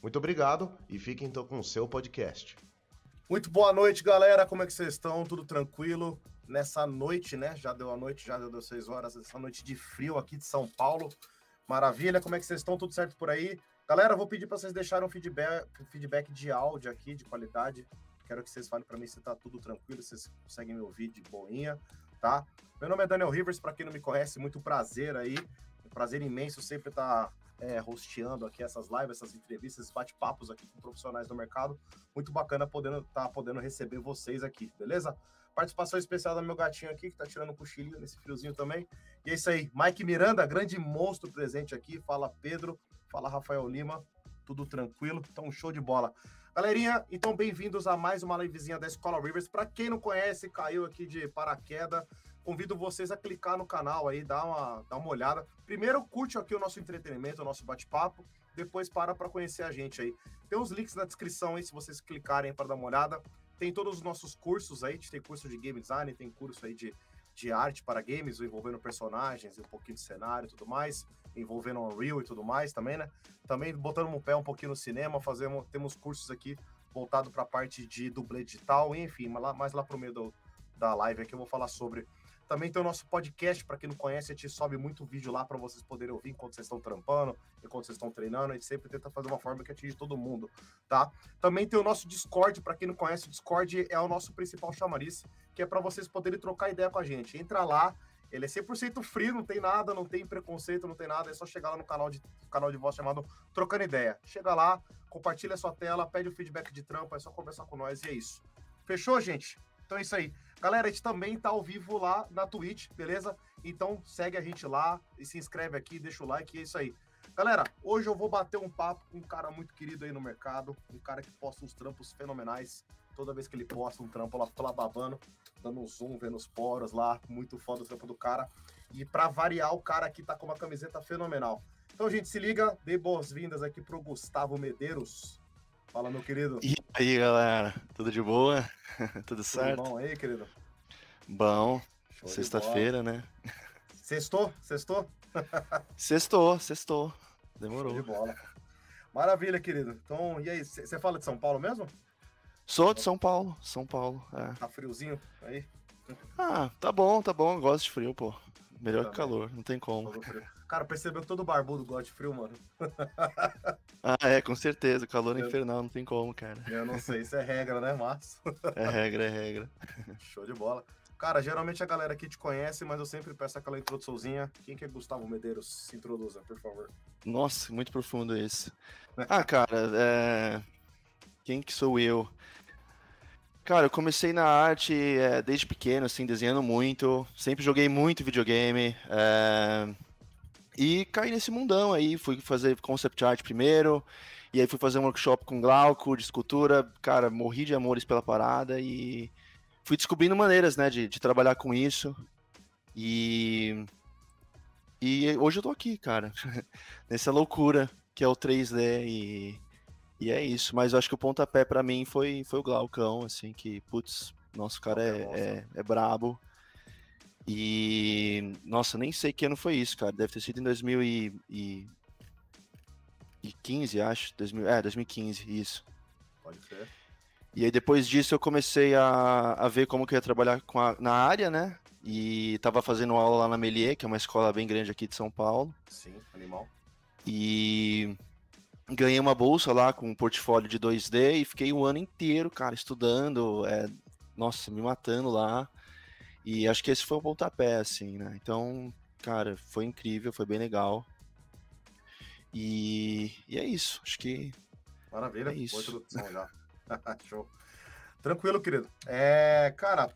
Muito obrigado e fiquem então com o seu podcast. Muito boa noite, galera. Como é que vocês estão? Tudo tranquilo? Nessa noite, né? Já deu a noite, já deu seis horas, essa noite de frio aqui de São Paulo. Maravilha, como é que vocês estão? Tudo certo por aí? Galera, vou pedir para vocês deixarem um feedback, feedback de áudio aqui, de qualidade. Quero que vocês falem para mim se tá tudo tranquilo, se vocês conseguem me ouvir de boinha, tá? Meu nome é Daniel Rivers, para quem não me conhece, muito prazer aí. Um prazer imenso sempre estar tá, é, hosteando aqui essas lives, essas entrevistas, esses bate-papos aqui com profissionais do mercado. Muito bacana podendo tá podendo receber vocês aqui, beleza? Participação especial do meu gatinho aqui, que tá tirando um cochilinho nesse friozinho também. E é isso aí. Mike Miranda, grande monstro presente aqui. Fala Pedro, fala Rafael Lima. Tudo tranquilo, então show de bola. Galerinha, então bem-vindos a mais uma livezinha da Escola Rivers. Para quem não conhece, caiu aqui de paraquedas, convido vocês a clicar no canal aí, dar uma, dar uma olhada. Primeiro, curte aqui o nosso entretenimento, o nosso bate-papo, depois para para conhecer a gente aí. Tem os links na descrição aí, se vocês clicarem para dar uma olhada. Tem todos os nossos cursos aí, tem curso de game design, tem curso aí de, de arte para games, envolvendo personagens, um pouquinho de cenário e tudo mais, envolvendo Unreal e tudo mais também, né? Também botando o pé um pouquinho no cinema, fazemos, temos cursos aqui voltado para a parte de dublê digital, enfim, mais lá, mais lá pro meio do, da live aqui eu vou falar sobre também tem o nosso podcast, para quem não conhece, a gente sobe muito vídeo lá para vocês poderem ouvir enquanto vocês estão trampando, enquanto vocês estão treinando. A gente sempre tenta fazer uma forma que atinge todo mundo, tá? Também tem o nosso Discord, para quem não conhece, o Discord é o nosso principal chamariz, que é para vocês poderem trocar ideia com a gente. Entra lá, ele é 100% free, não tem nada, não tem preconceito, não tem nada, é só chegar lá no canal de, canal de voz chamado Trocando Ideia. Chega lá, compartilha a sua tela, pede o feedback de trampo, é só conversar com nós e é isso. Fechou, gente? Então é isso aí. Galera, a gente também tá ao vivo lá na Twitch, beleza? Então segue a gente lá e se inscreve aqui, deixa o like, é isso aí. Galera, hoje eu vou bater um papo com um cara muito querido aí no mercado, um cara que posta uns trampos fenomenais. Toda vez que ele posta um trampo, ela lá babando, dando um zoom, vendo os poros lá, muito foda o trampo do cara. E para variar, o cara aqui tá com uma camiseta fenomenal. Então, gente, se liga, dê boas-vindas aqui pro Gustavo Medeiros. Fala, meu querido. E aí, galera? Tudo de boa? Tudo certo? Tudo bom aí, querido? Bom. Sexta-feira, né? Sextou? Sextou? sextou, sextou. Demorou. Show de bola. Maravilha, querido. Então, e aí, você fala de São Paulo mesmo? Sou de São Paulo, São Paulo. É. Tá friozinho aí? Ah, tá bom, tá bom. gosto de frio, pô. Melhor que calor, não tem como. Cara, percebeu que todo barbudo gosta de frio, mano. ah, é, com certeza. Calor é infernal, não tem como, cara. Eu não sei, isso é regra, né, Márcio? é regra, é regra. Show de bola. Cara, geralmente a galera aqui te conhece, mas eu sempre peço aquela introduçãozinha. Quem que é Gustavo Medeiros? Se introduza, por favor. Nossa, muito profundo esse. ah, cara, é... quem que sou eu? Cara, eu comecei na arte é, desde pequeno, assim, desenhando muito. Sempre joguei muito videogame. É... E caí nesse mundão aí. Fui fazer concept art primeiro. E aí fui fazer um workshop com Glauco de escultura. Cara, morri de amores pela parada e fui descobrindo maneiras, né, de, de trabalhar com isso. E. E hoje eu tô aqui, cara. Nessa loucura que é o 3D e e é isso, mas eu acho que o pontapé para mim foi, foi o Glaucão, assim, que, putz, nosso cara é, é, é, brabo. E, nossa, nem sei que ano foi isso, cara. Deve ter sido em 2015, acho. 2000, é, 2015, isso. Pode ser. E aí depois disso eu comecei a, a ver como que eu ia trabalhar com a, na área, né? E tava fazendo aula lá na Melier, que é uma escola bem grande aqui de São Paulo. Sim, animal. E ganhei uma bolsa lá com um portfólio de 2D e fiquei o ano inteiro, cara, estudando, é, nossa, me matando lá. E acho que esse foi o pontapé, assim, né? Então, cara, foi incrível, foi bem legal. E, e é isso, acho que. Maravilha, é isso. Show. Tranquilo, querido. É, cara,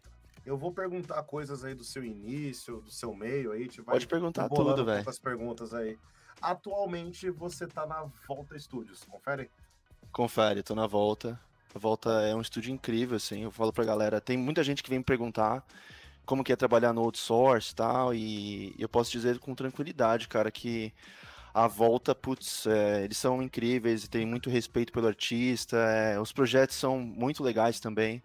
eu vou perguntar coisas aí do seu início, do seu meio aí. Pode perguntar tudo, velho. As perguntas aí. Atualmente você tá na Volta Studios, confere? Confere, tô na volta. A Volta é um estúdio incrível, assim. Eu falo pra galera, tem muita gente que vem me perguntar como que é trabalhar no outsource e tal, e eu posso dizer com tranquilidade, cara, que a volta, putz, é, eles são incríveis, tem muito respeito pelo artista, é, os projetos são muito legais também.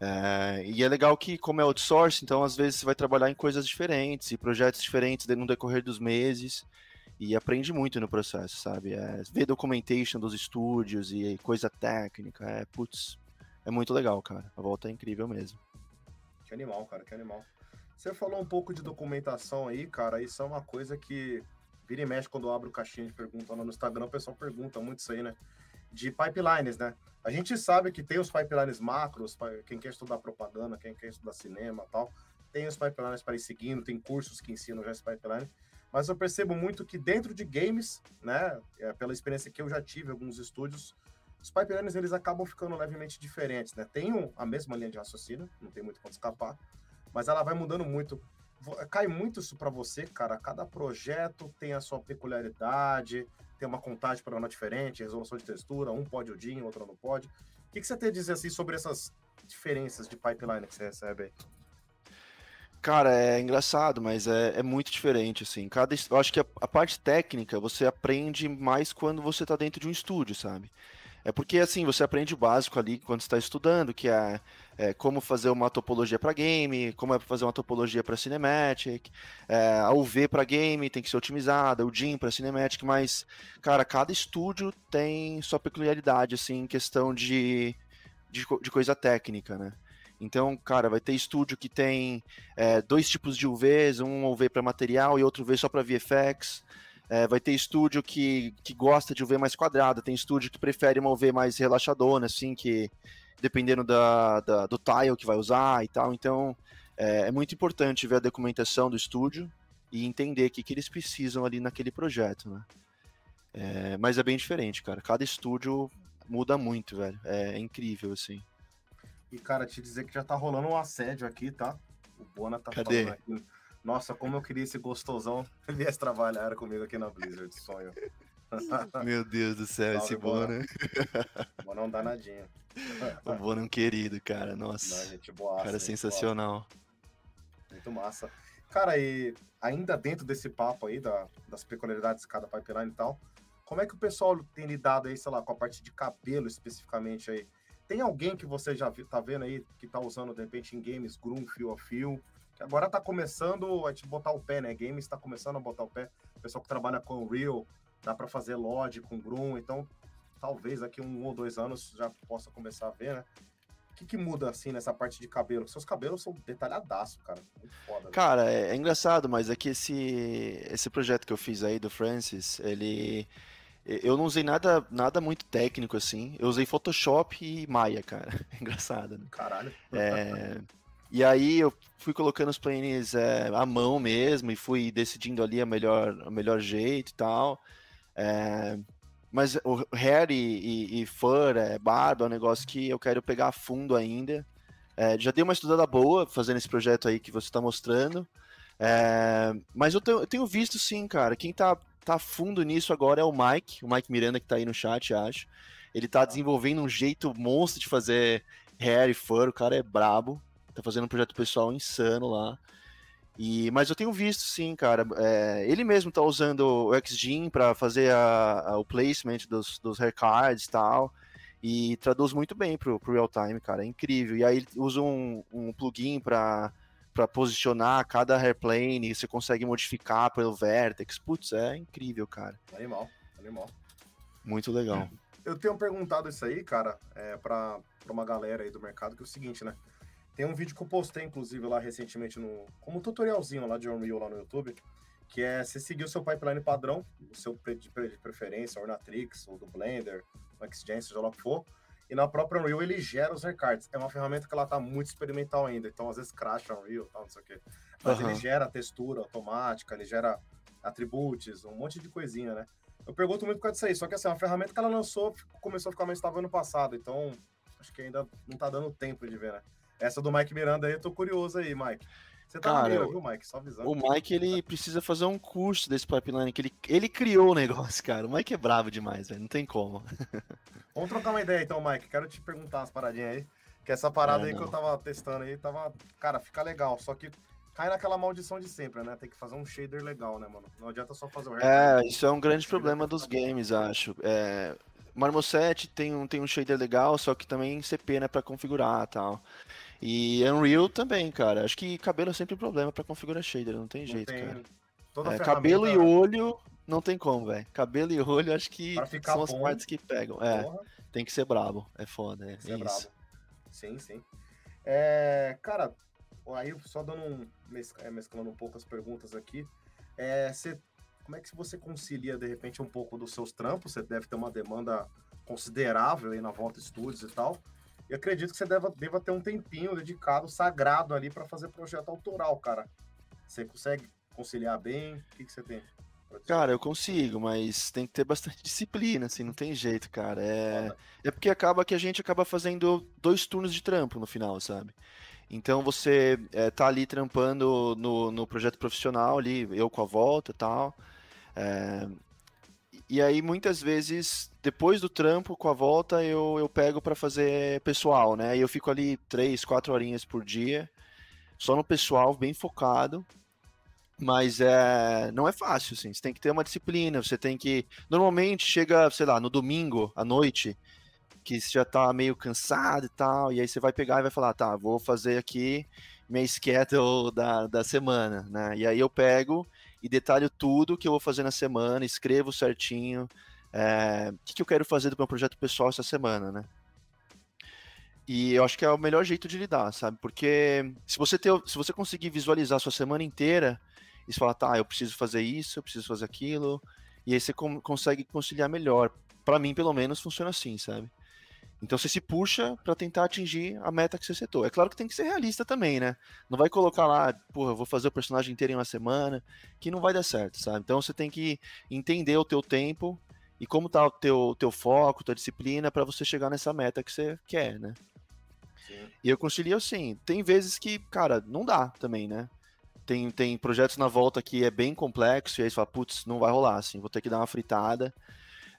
É, e é legal que, como é outsource, então às vezes você vai trabalhar em coisas diferentes e projetos diferentes no decorrer dos meses e aprende muito no processo, sabe? É, ver documentation dos estúdios e coisa técnica, é, putz, é muito legal, cara. A volta é incrível mesmo. Que animal, cara, que animal. Você falou um pouco de documentação aí, cara, isso é uma coisa que vira e mexe quando eu abro caixinha de pergunta no Instagram, o pessoal pergunta muito isso aí, né? De pipelines, né? A gente sabe que tem os pipelines macros, quem quer estudar propaganda, quem quer estudar cinema tal, tem os pipelines para ir seguindo, tem cursos que ensinam já esse pipeline, mas eu percebo muito que dentro de games, né, é, pela experiência que eu já tive alguns estúdios, os pipelines eles acabam ficando levemente diferentes, né? Tem um, a mesma linha de raciocínio, não tem muito como escapar, mas ela vai mudando muito. Cai muito isso para você, cara. Cada projeto tem a sua peculiaridade, tem uma contagem para diferente, resolução de textura, um pode o DIN, outro não pode. O que, que você tem a dizer assim sobre essas diferenças de pipeline que você recebe aí? Cara, é engraçado, mas é, é muito diferente, assim. Cada, eu acho que a, a, parte técnica você aprende mais quando você está dentro de um estúdio, sabe? É porque, assim, você aprende o básico ali quando está estudando, que é, é, como fazer uma topologia para game, como é fazer uma topologia para cinematic, é, a UV para game tem que ser otimizada, o DIN para cinematic, mas, cara, cada estúdio tem sua peculiaridade, assim, em questão de, de, de coisa técnica, né? Então, cara, vai ter estúdio que tem é, dois tipos de UVs, um UV para material e outro UV só para VFX. É, vai ter estúdio que, que gosta de UV mais quadrada, tem estúdio que prefere uma UV mais relaxadona, assim, que dependendo da, da do tile que vai usar e tal. Então, é, é, muito importante ver a documentação do estúdio e entender o que, que eles precisam ali naquele projeto, né? É, mas é bem diferente, cara. Cada estúdio muda muito, velho. É, é incrível, assim. E, cara, te dizer que já tá rolando um assédio aqui, tá? O Bona tá Cadê? falando aqui nossa, como eu queria esse gostosão viesse trabalhar comigo aqui na Blizzard, sonho. Meu Deus do céu, Salve, esse Bona. Bona é um danadinho. O Bona é um querido, cara, nossa. Não, gente boa, cara, sensacional. Muito massa. Cara, e ainda dentro desse papo aí da, das peculiaridades de cada pipeline e tal, como é que o pessoal tem lidado aí, sei lá, com a parte de cabelo especificamente aí? Tem alguém que você já tá vendo aí, que tá usando, de repente, em games, groom, fio a fio, agora tá começando a te botar o pé, né? Games está começando a botar o pé. O pessoal que trabalha com Real, dá para fazer Lodge com Groom, então talvez daqui um ou dois anos já possa começar a ver, né? O que, que muda assim nessa parte de cabelo? Seus cabelos são detalhadaço, cara. Muito foda. Né? Cara, é, é, engraçado, mas é que esse, esse projeto que eu fiz aí do Francis, ele. Eu não usei nada, nada muito técnico assim. Eu usei Photoshop e Maya, cara. engraçado, né? Caralho. É. E aí eu fui colocando os planes é, à mão mesmo e fui decidindo ali a melhor, o melhor jeito e tal. É, mas o hair e, e, e fur, é, barba, é um negócio que eu quero pegar a fundo ainda. É, já dei uma estudada boa fazendo esse projeto aí que você está mostrando. É, mas eu tenho, eu tenho, visto sim, cara. Quem tá, tá fundo nisso agora é o Mike, o Mike Miranda que tá aí no chat, acho. Ele tá desenvolvendo um jeito monstro de fazer hair e fur, o cara é brabo tá fazendo um projeto pessoal insano lá. E, mas eu tenho visto sim, cara. É, ele mesmo tá usando o XGen para fazer a, a, o placement dos, dos haircards e tal. E traduz muito bem pro, pro real time, cara. É incrível. E aí ele usa um, um plugin para para posicionar cada hairplane, você consegue modificar pelo vertex. Putz, é incrível, cara. Animal, animal. Muito legal. Eu tenho perguntado isso aí, cara, é, para uma galera aí do mercado, que é o seguinte, né? Tem um vídeo que eu postei, inclusive, lá recentemente, no, como um tutorialzinho lá de Unreal lá no YouTube, que é você seguir o seu pipeline padrão, o seu de preferência, Ornatrix, ou do Blender, o XGen, seja lá o que for, e na própria Unreal ele gera os recards. É uma ferramenta que ela tá muito experimental ainda, então às vezes crasha Unreal, tal, não sei o quê. Mas uhum. ele gera textura automática, ele gera atributos, um monte de coisinha, né? Eu pergunto muito por causa disso aí, só que assim, é uma ferramenta que ela lançou, começou a ficar mais estável ano passado, então acho que ainda não tá dando tempo de ver, né? Essa do Mike Miranda aí, eu tô curioso aí, Mike. Você tá Cara, meio, viu, Mike? Só avisando. O Mike, ele precisa fazer um curso desse pipeline, que ele, ele criou o negócio, cara. O Mike é bravo demais, velho. Não tem como. Vamos trocar uma ideia então, Mike. Quero te perguntar umas paradinhas aí. Que essa parada é, aí não. que eu tava testando aí, tava. Cara, fica legal. Só que cai naquela maldição de sempre, né? Tem que fazer um shader legal, né, mano? Não adianta só fazer o É, isso é um grande problema dos games, acho. É, Marmoset tem um, tem um shader legal, só que também CP, né, pra configurar e tal. E Unreal também, cara. Acho que cabelo é sempre um problema para configurar shader, não tem não jeito, tem... cara. É, cabelo e olho não tem como, velho. Cabelo e olho acho que são bom, as partes que pegam. É, porra. tem que ser brabo. É foda, é, é isso. Sim, sim. É, cara, aí só dando um é, mesclando um pouco as perguntas aqui. É, você, como é que você concilia de repente um pouco dos seus trampos? Você deve ter uma demanda considerável aí na Volta Studios e tal. E acredito que você deva, deva ter um tempinho dedicado, sagrado ali para fazer projeto autoral, cara. Você consegue conciliar bem? O que, que você tem? Cara, eu consigo, mas tem que ter bastante disciplina, assim, não tem jeito, cara. É, é porque acaba que a gente acaba fazendo dois turnos de trampo no final, sabe? Então você é, tá ali trampando no, no projeto profissional ali, eu com a volta e tal. É, e aí, muitas vezes, depois do trampo, com a volta, eu, eu pego para fazer pessoal, né? E eu fico ali três, quatro horinhas por dia, só no pessoal, bem focado. Mas é, não é fácil, assim. Você tem que ter uma disciplina, você tem que. Normalmente chega, sei lá, no domingo à noite, que você já tá meio cansado e tal, e aí você vai pegar e vai falar, tá, vou fazer aqui minha schedule da, da semana, né? E aí eu pego e detalho tudo que eu vou fazer na semana, escrevo certinho é, o que, que eu quero fazer do meu projeto pessoal essa semana, né? E eu acho que é o melhor jeito de lidar, sabe? Porque se você, ter, se você conseguir visualizar a sua semana inteira e falar, tá, eu preciso fazer isso, eu preciso fazer aquilo, e aí você com, consegue conciliar melhor. Para mim, pelo menos, funciona assim, sabe? Então você se puxa para tentar atingir a meta que você setou. É claro que tem que ser realista também, né? Não vai colocar lá, porra, eu vou fazer o personagem inteiro em uma semana, que não vai dar certo, sabe? Então você tem que entender o teu tempo e como tá o teu, teu foco, tua disciplina para você chegar nessa meta que você quer, né? Sim. E eu concilio assim, tem vezes que, cara, não dá também, né? Tem, tem projetos na volta que é bem complexo e aí você fala, putz, não vai rolar, assim, vou ter que dar uma fritada.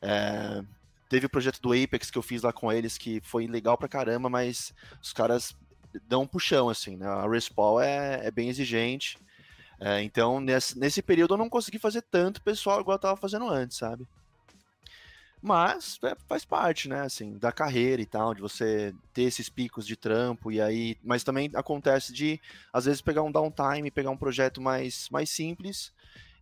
É, Teve o projeto do Apex que eu fiz lá com eles, que foi legal pra caramba, mas os caras dão um puxão, assim, né? A Respawn é, é bem exigente. É, então, nesse, nesse período eu não consegui fazer tanto pessoal igual eu tava fazendo antes, sabe? Mas é, faz parte, né, assim, da carreira e tal, de você ter esses picos de trampo e aí, mas também acontece de às vezes pegar um downtime, pegar um projeto mais mais simples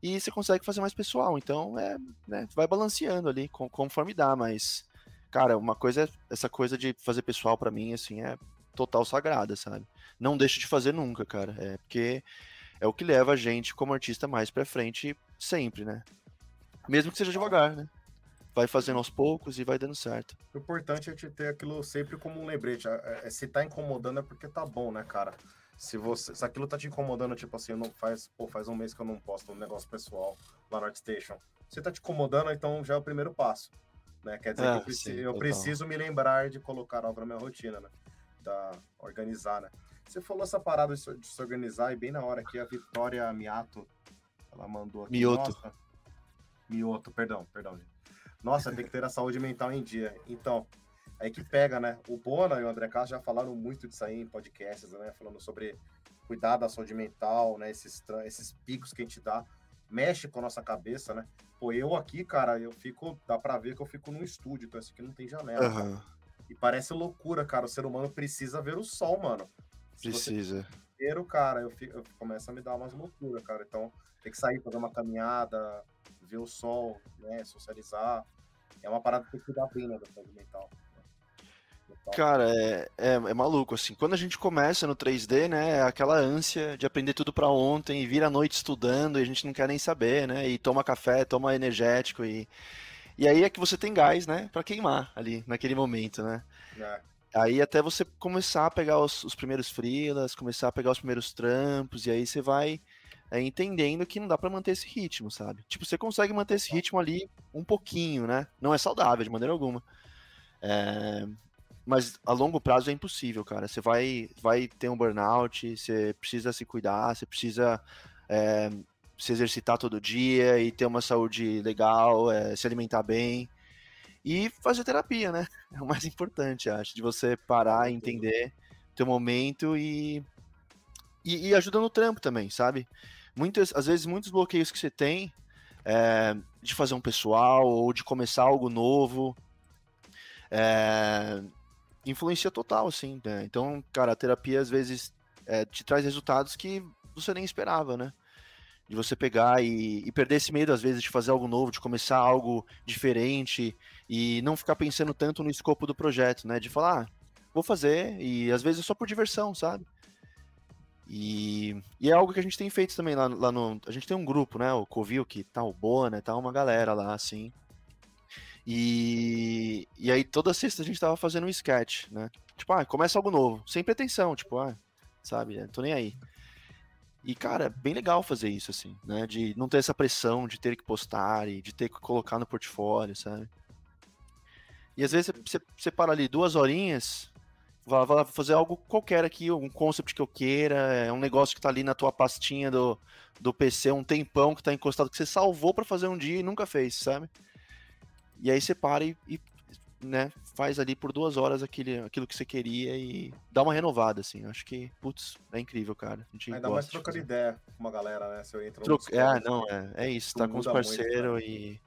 e você consegue fazer mais pessoal. Então, é, né, vai balanceando ali conforme dá, mas, cara, uma coisa, é, essa coisa de fazer pessoal para mim, assim, é total sagrada, sabe? Não deixo de fazer nunca, cara. É porque é o que leva a gente como artista mais pra frente sempre, né? Mesmo que seja devagar, né? Vai fazendo aos poucos e vai dando certo. O importante é te ter aquilo sempre como um lembrete. É, é, se tá incomodando é porque tá bom, né, cara? Se você, se aquilo tá te incomodando, tipo assim, não faz, pô, faz um mês que eu não posto um negócio pessoal lá no ArtStation. Se tá te incomodando, então já é o primeiro passo, né? Quer dizer é, que eu, preciso, sim, eu preciso me lembrar de colocar algo na minha rotina, né? Da organizar, né? Você falou essa parada de, se organizar e bem na hora que a Vitória Miato, ela mandou aqui. Mioto. Nossa, Mioto, perdão, perdão. Nossa, tem que ter a saúde mental em dia. Então, aí que pega, né? O Bona e o André Castro já falaram muito disso aí em podcasts, né? Falando sobre cuidar da saúde mental, né? Esses, esses picos que a gente dá, mexe com a nossa cabeça, né? Pô, eu aqui, cara, eu fico, dá pra ver que eu fico num estúdio, então esse aqui não tem janela. Uhum. E parece loucura, cara. O ser humano precisa ver o sol, mano. Se precisa. Inteiro, cara, eu, fico, eu começo a me dar umas loucuras, cara. Então, tem que sair, fazer uma caminhada, ver o sol, né? Socializar. É uma parada que tem que cuidar bem, né, da saúde mental. Cara, é, é, é, maluco, assim. Quando a gente começa no 3D, né, é aquela ânsia de aprender tudo para ontem e vir à noite estudando e a gente não quer nem saber, né? E toma café, toma energético e. E aí é que você tem gás, né, para queimar ali, naquele momento, né? É. Aí até você começar a pegar os, os primeiros freelas, começar a pegar os primeiros trampos, e aí você vai é, entendendo que não dá para manter esse ritmo, sabe? Tipo, você consegue manter esse ritmo ali um pouquinho, né? Não é saudável de maneira alguma. É, mas a longo prazo é impossível, cara. Você vai, vai ter um burnout, você precisa se cuidar, você precisa é, se exercitar todo dia e ter uma saúde legal, é, se alimentar bem e fazer terapia, né? É o mais importante, acho, de você parar e entender teu momento e, e, e ajuda no trampo também, sabe? Muitas, às vezes, muitos bloqueios que você tem é, de fazer um pessoal ou de começar algo novo é, influencia total, assim, né? Então, cara, a terapia às vezes é, te traz resultados que você nem esperava, né? De você pegar e, e, perder esse medo, às vezes, de fazer algo novo, de começar algo diferente e não ficar pensando tanto no escopo do projeto, né? De falar, ah, vou fazer, e às vezes é só por diversão, sabe? E, e, é algo que a gente tem feito também lá, lá no. A gente tem um grupo, né? O Covil, que tá o Bona, tá uma galera lá, assim. E, e aí toda sexta a gente tava fazendo um sketch, né? Tipo, ah, começa algo novo, sem pretensão, tipo, ah, sabe, tô nem aí. E, cara, é bem legal fazer isso, assim, né? De não ter essa pressão de ter que postar e de ter que colocar no portfólio, sabe? E às vezes você, você para ali duas horinhas, vai, vai fazer algo qualquer aqui, algum concept que eu queira, é um negócio que tá ali na tua pastinha do, do PC, um tempão que tá encostado, que você salvou para fazer um dia e nunca fez, sabe? E aí você para e, e né, faz ali por duas horas aquele, aquilo que você queria e dá uma renovada, assim. Acho que, putz, é incrível, cara. A gente Ainda mais trocando ideia com uma galera, né? Se eu entro Troc... É, não, é, é isso. Tá com os parceiros e.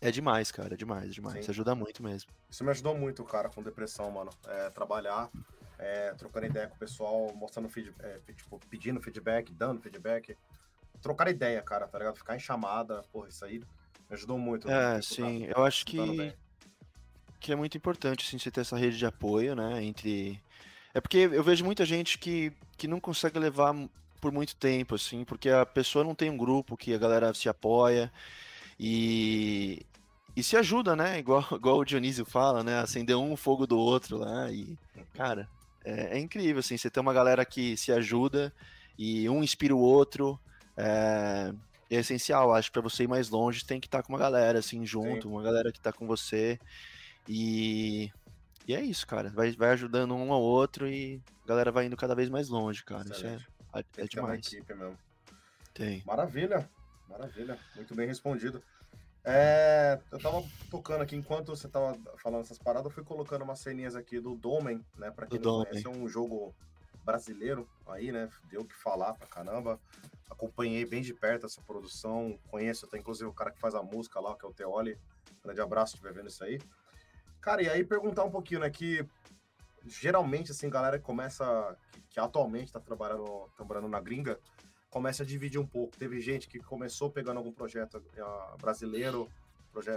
É demais, cara, é demais, é demais. Sim. Ajuda muito mesmo. Isso me ajudou muito, cara, com depressão, mano. É, trabalhar, é, trocando ideia com o pessoal, mostrando feedback, é, tipo, pedindo feedback, dando feedback. Trocar ideia, cara, tá ligado? Ficar em chamada, porra, isso aí ajudou muito. É, sim. Eu acho que, que é muito importante, assim, você ter essa rede de apoio, né, entre... É porque eu vejo muita gente que, que não consegue levar por muito tempo, assim, porque a pessoa não tem um grupo que a galera se apoia e, e se ajuda, né? Igual, igual o Dionísio fala, né? Acender um fogo do outro lá e, cara, é, é incrível, assim, você ter uma galera que se ajuda e um inspira o outro. É, é essencial. Acho que para você ir mais longe, tem que estar tá com uma galera assim junto, Sim. uma galera que está com você. E, e é isso, cara. Vai, vai ajudando um ao outro e a galera vai indo cada vez mais longe, cara. Excelente. Isso é, é, é demais. equipe mesmo. Tem. Maravilha, maravilha. Muito bem respondido. É, eu tava tocando aqui, enquanto você tava falando essas paradas, eu fui colocando umas ceninhas aqui do Domen, né? Pra quem do não Domen. conhece, é um jogo brasileiro aí, né? Deu o que falar pra caramba acompanhei bem de perto essa produção, conheço até inclusive o cara que faz a música lá, que é o Teoli. Grande abraço estiver vendo isso aí. Cara, e aí perguntar um pouquinho, né, que geralmente, assim, galera que começa, que, que atualmente está trabalhando, trabalhando na gringa, começa a dividir um pouco. Teve gente que começou pegando algum projeto uh, brasileiro,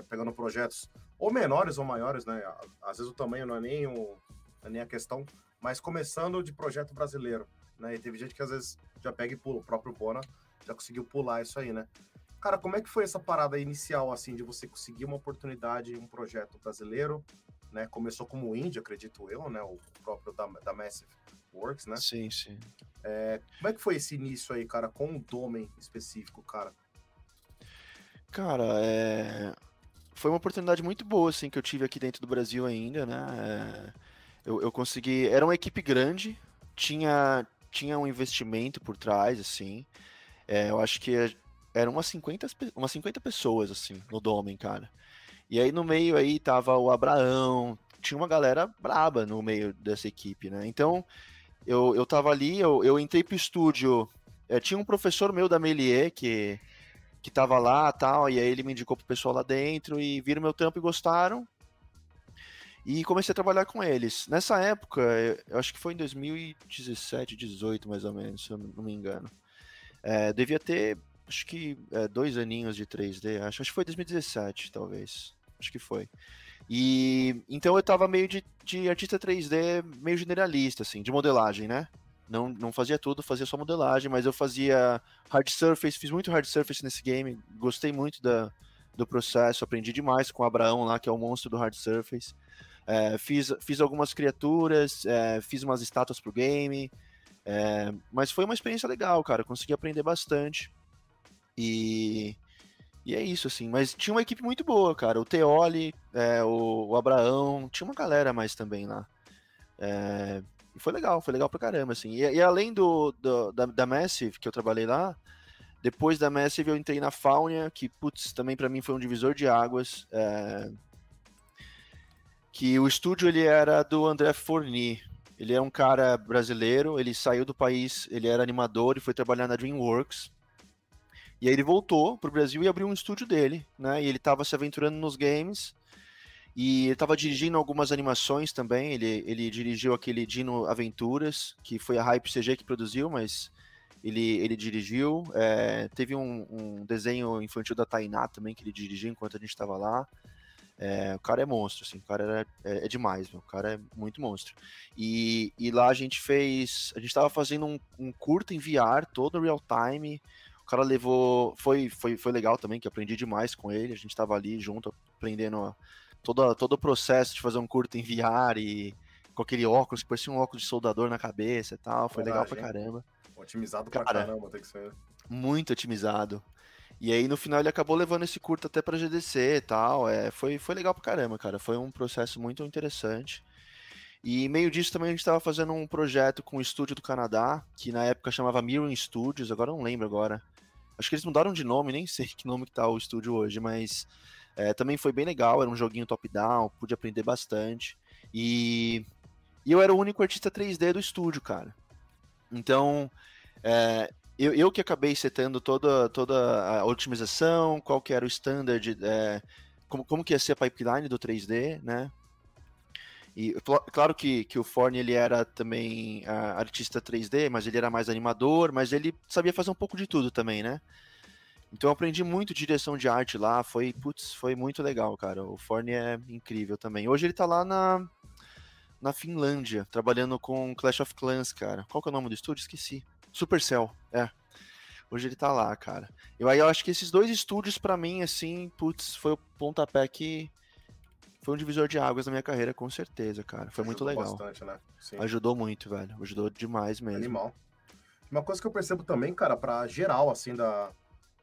pegando projetos ou menores ou maiores, né? Às vezes o tamanho não é nem, o, não é nem a questão, mas começando de projeto brasileiro né? E teve gente que às vezes já pega e pula. O próprio Bona já conseguiu pular isso aí, né? Cara, como é que foi essa parada inicial, assim, de você conseguir uma oportunidade, um projeto brasileiro, né? Começou como indie, acredito eu, né? O próprio da, da Massive Works, né? Sim, sim. É, como é que foi esse início aí, cara, com o Domain específico, cara? Cara, é... foi uma oportunidade muito boa, assim, que eu tive aqui dentro do Brasil ainda, né? É... Eu, eu consegui... Era uma equipe grande, tinha tinha um investimento por trás, assim. É, eu acho que eram umas 50, umas 50 pessoas, assim, no Domen, cara. E aí no meio aí tava o Abraão, tinha uma galera braba no meio dessa equipe, né? Então, eu, eu tava ali, eu, eu entrei pro estúdio, é, tinha um professor meu da Melier que, que tava lá tal, e aí ele me indicou pro pessoal lá dentro e viram meu trampo e gostaram e comecei a trabalhar com eles. Nessa época, eu acho que foi em 2017, 18 mais ou menos, se eu não me engano. É, devia ter, acho que é, dois aninhos de 3D, acho, acho que foi 2017, talvez. Acho que foi. E então eu tava meio de, de artista 3D, meio generalista, assim, de modelagem, né? Não, não fazia tudo, fazia só modelagem, mas eu fazia hard surface, fiz muito hard surface nesse game, gostei muito da, do processo, aprendi demais com o Abraão lá, que é o monstro do hard surface. É, fiz, fiz algumas criaturas, é, fiz umas estátuas pro game. É, mas foi uma experiência legal, cara. Consegui aprender bastante. E, E é isso, assim. Mas tinha uma equipe muito boa, cara. O Teoli, é, o, o, Abraão, tinha uma galera mais também lá. É, e foi legal, foi legal pra caramba, assim. E, e além do, do da, da, Massive, que eu trabalhei lá, depois da Massive eu entrei na Faunia, que, putz, também para mim foi um divisor de águas. É, que o estúdio ele era do André Forni. Ele é um cara brasileiro, ele saiu do país, ele era animador e foi trabalhar na DreamWorks. E aí ele voltou pro Brasil e abriu um estúdio dele, né? E ele estava se aventurando nos games. E ele estava dirigindo algumas animações também. Ele, ele dirigiu aquele Dino Aventuras, que foi a Hype CG que produziu, mas ele, ele dirigiu. É, teve um, um, desenho infantil da Tainá também, que ele dirigiu enquanto a gente estava lá. É, o cara é monstro, assim, o cara é, é, demais, meu, o cara é muito monstro. E, e lá a gente fez, a gente estava fazendo um, um curto em VR, todo real time, cara levou. Foi, foi, foi legal também, que aprendi demais com ele. A gente tava ali junto, aprendendo todo, todo o processo de fazer um curto em VR e com aquele óculos, que parecia um óculos de soldador na cabeça e tal. Foi legal pra caramba. Otimizado cara, pra caramba, tem que ser. Muito otimizado. E aí no final ele acabou levando esse curto até pra GDC e tal. É, foi, foi legal pra caramba, cara. Foi um processo muito interessante. E meio disso também a gente estava fazendo um projeto com o estúdio do Canadá, que na época chamava Mirror Studios, agora não lembro agora. Acho que eles mudaram de nome, nem sei que nome que tá o estúdio hoje, mas é, também foi bem legal, era um joguinho top-down, pude aprender bastante. E, e, eu era o único artista 3D do estúdio, cara. Então, é, eu, eu, que acabei setando toda, toda a otimização, qual que era o standard, é, como, como que ia ser a pipeline do 3D, né? E claro que, que o Forne ele era também artista 3D, mas ele era mais animador, mas ele sabia fazer um pouco de tudo também, né? Então eu aprendi muito direção de arte lá, foi, putz, foi muito legal, cara. O Forne é incrível também. Hoje ele tá lá na, na Finlândia, trabalhando com Clash of Clans, cara. Qual que é o nome do estúdio? Esqueci. Supercell, é. Hoje ele tá lá, cara. Eu aí eu acho que esses dois estúdios para mim assim, putz, foi o pontapé que foi um divisor de águas na minha carreira, com certeza, cara. Foi Ajudou muito legal. Bastante, né? Ajudou muito, velho. Ajudou demais mesmo. Animal. Uma coisa que eu percebo também, cara, pra geral, assim, da,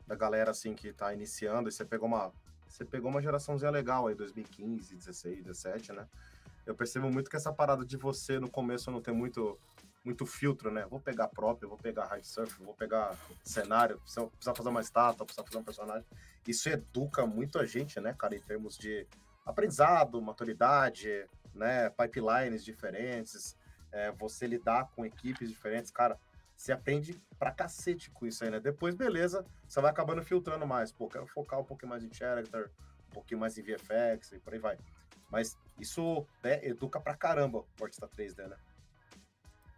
da galera, assim, que tá iniciando, e você pegou uma. Você pegou uma geraçãozinha legal aí, 2015, 16, 17, né? Eu percebo muito que essa parada de você, no começo, não ter muito muito filtro, né? Vou pegar próprio, vou pegar hard surf, vou pegar cenário, precisa, precisa fazer uma estátua, precisa fazer um personagem. Isso educa muito a gente, né, cara, em termos de aprendizado, maturidade, né, pipelines diferentes, é, você lidar com equipes diferentes, cara, você aprende pra cacete com isso aí, né? Depois, beleza, você vai acabando filtrando mais. Pô, quero focar um pouquinho mais em character, um pouquinho mais em VFX e por aí vai. Mas isso né, educa pra caramba o artista 3D, né?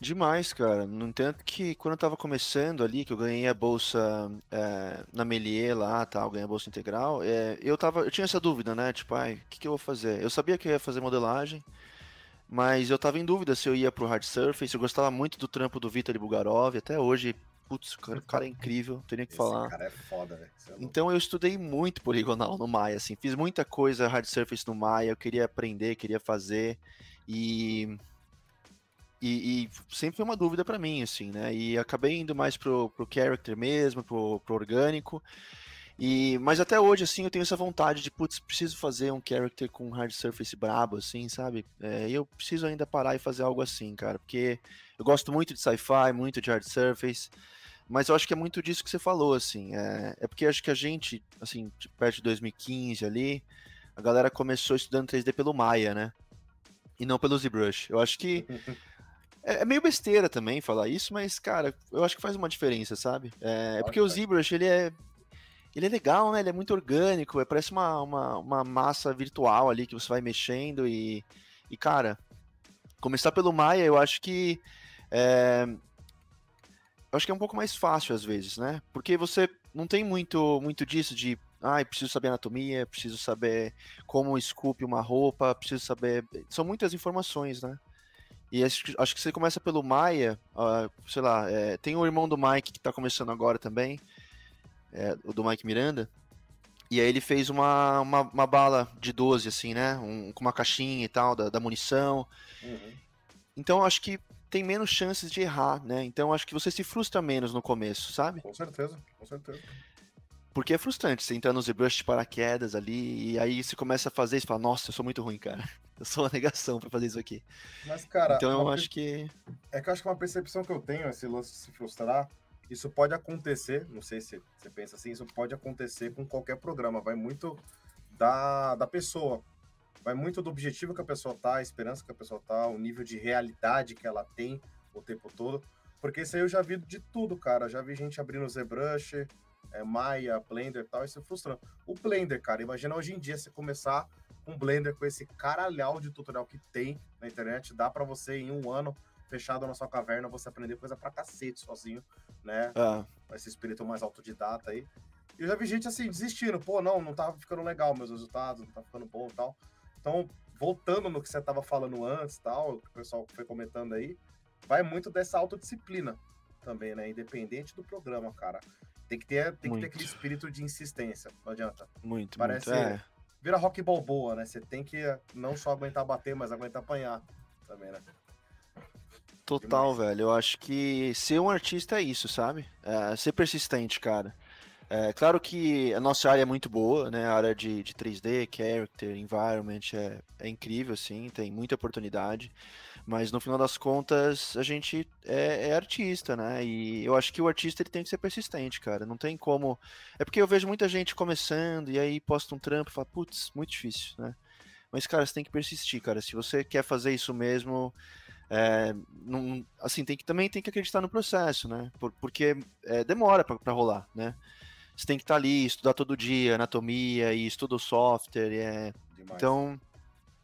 Demais, cara. No entanto que quando eu tava começando ali, que eu ganhei a bolsa é, na Melier lá, tal, ganhei a bolsa integral, é, eu tava, eu tinha essa dúvida, né? Tipo, ai, o que, que eu vou fazer? Eu sabia que eu ia fazer modelagem, mas eu tava em dúvida se eu ia pro hard surface. Eu gostava muito do trampo do Vitor Bugarov, até hoje, putz, o cara, o cara é incrível, teria que Esse falar. cara é foda, velho. É então eu estudei muito poligonal no Maya, assim, fiz muita coisa hard surface no Maya, eu queria aprender, queria fazer e e, e, sempre foi uma dúvida para mim, assim, né? E acabei indo mais pro, pro character mesmo, pro, pro orgânico. E, mas até hoje, assim, eu tenho essa vontade de, putz, preciso fazer um character com hard surface brabo, assim, sabe? É, eu preciso ainda parar e fazer algo assim, cara, porque eu gosto muito de sci-fi, muito de hard surface, mas eu acho que é muito disso que você falou, assim. É, é porque acho que a gente, assim, perto de 2015 ali, a galera começou estudando 3D pelo Maya, né? E não pelo ZBrush. Eu acho que É, é, meio besteira também falar isso, mas, cara, eu acho que faz uma diferença, sabe? É, é porque o ZBrush, ele é. Ele é legal, né? Ele é muito orgânico, é, parece uma, uma, uma massa virtual ali que você vai mexendo e. E, cara, começar pelo Maya, eu acho que. É, eu acho que é um pouco mais fácil às vezes, né? Porque você não tem muito, muito disso de ah, preciso saber anatomia, preciso saber como esculpe uma roupa, preciso saber. São muitas informações, né? E acho, acho que você começa pelo Maia, uh, sei lá, é, tem o irmão do Mike que tá começando agora também, é, o do Mike Miranda. E aí ele fez uma, uma, uma bala de 12, assim, né? Um, com uma caixinha e tal, da, da munição. Uhum. Então acho que tem menos chances de errar, né? Então acho que você se frustra menos no começo, sabe? Com certeza, com certeza. porque é frustrante você entrar no ZBrush de paraquedas ali, e aí você começa a fazer e fala, nossa, eu sou muito ruim, cara. Eu sou uma negação para fazer isso aqui. Mas, cara. Então eu acho que. É que eu acho que uma percepção que eu tenho, esse lance de se frustrar, isso pode acontecer, não sei se você pensa assim, isso pode acontecer com qualquer programa, vai muito da, da pessoa, vai muito do objetivo que a pessoa tá, a esperança que a pessoa tá, o nível de realidade que ela tem o tempo todo, porque isso aí eu já vi de tudo, cara, já vi gente abrindo ZBrush, é, Maya, Blender e tal, isso é frustrante. O Blender, cara, imagina hoje em dia você começar com Blender com esse caralhau de tutorial que tem na internet, dá para você em um ano fechado na sua caverna, você aprender coisa pra cacete sozinho, né? Ah. Esse espírito mais autodidata aí. E eu já vi gente assim, desistindo. Pô, não, não tava ficando legal meus resultados, não tá ficando bom e tal. Então, voltando no que você tava falando antes tal, que o pessoal foi comentando aí, vai muito dessa autodisciplina também, né? Independente do programa, cara. Tem que ter, tem que ter aquele espírito de insistência, não adianta. Muito, Parece, muito, é. Vira rock balboa, né? Você tem que não só aguentar bater, mas aguentar apanhar também, né? Total, velho. Eu acho que ser um artista é isso, sabe? É, ser persistente, cara. É, claro que a nossa área é muito boa, né? A área de, de 3D, character, environment é, é incrível, assim, tem muita oportunidade. Mas no final das contas, a gente é, é, artista, né? E eu acho que o artista ele tem que ser persistente, cara. Não tem como. É porque eu vejo muita gente começando e aí posta um trampo e fala, putz, muito difícil, né? Mas, cara, você tem que persistir, cara. Se você quer fazer isso mesmo, é, não, assim, tem que, também tem que acreditar no processo, né? Por, porque é, demora para rolar, né? Você tem que estar tá ali, estudar todo dia, anatomia, e estuda o software. É... Então,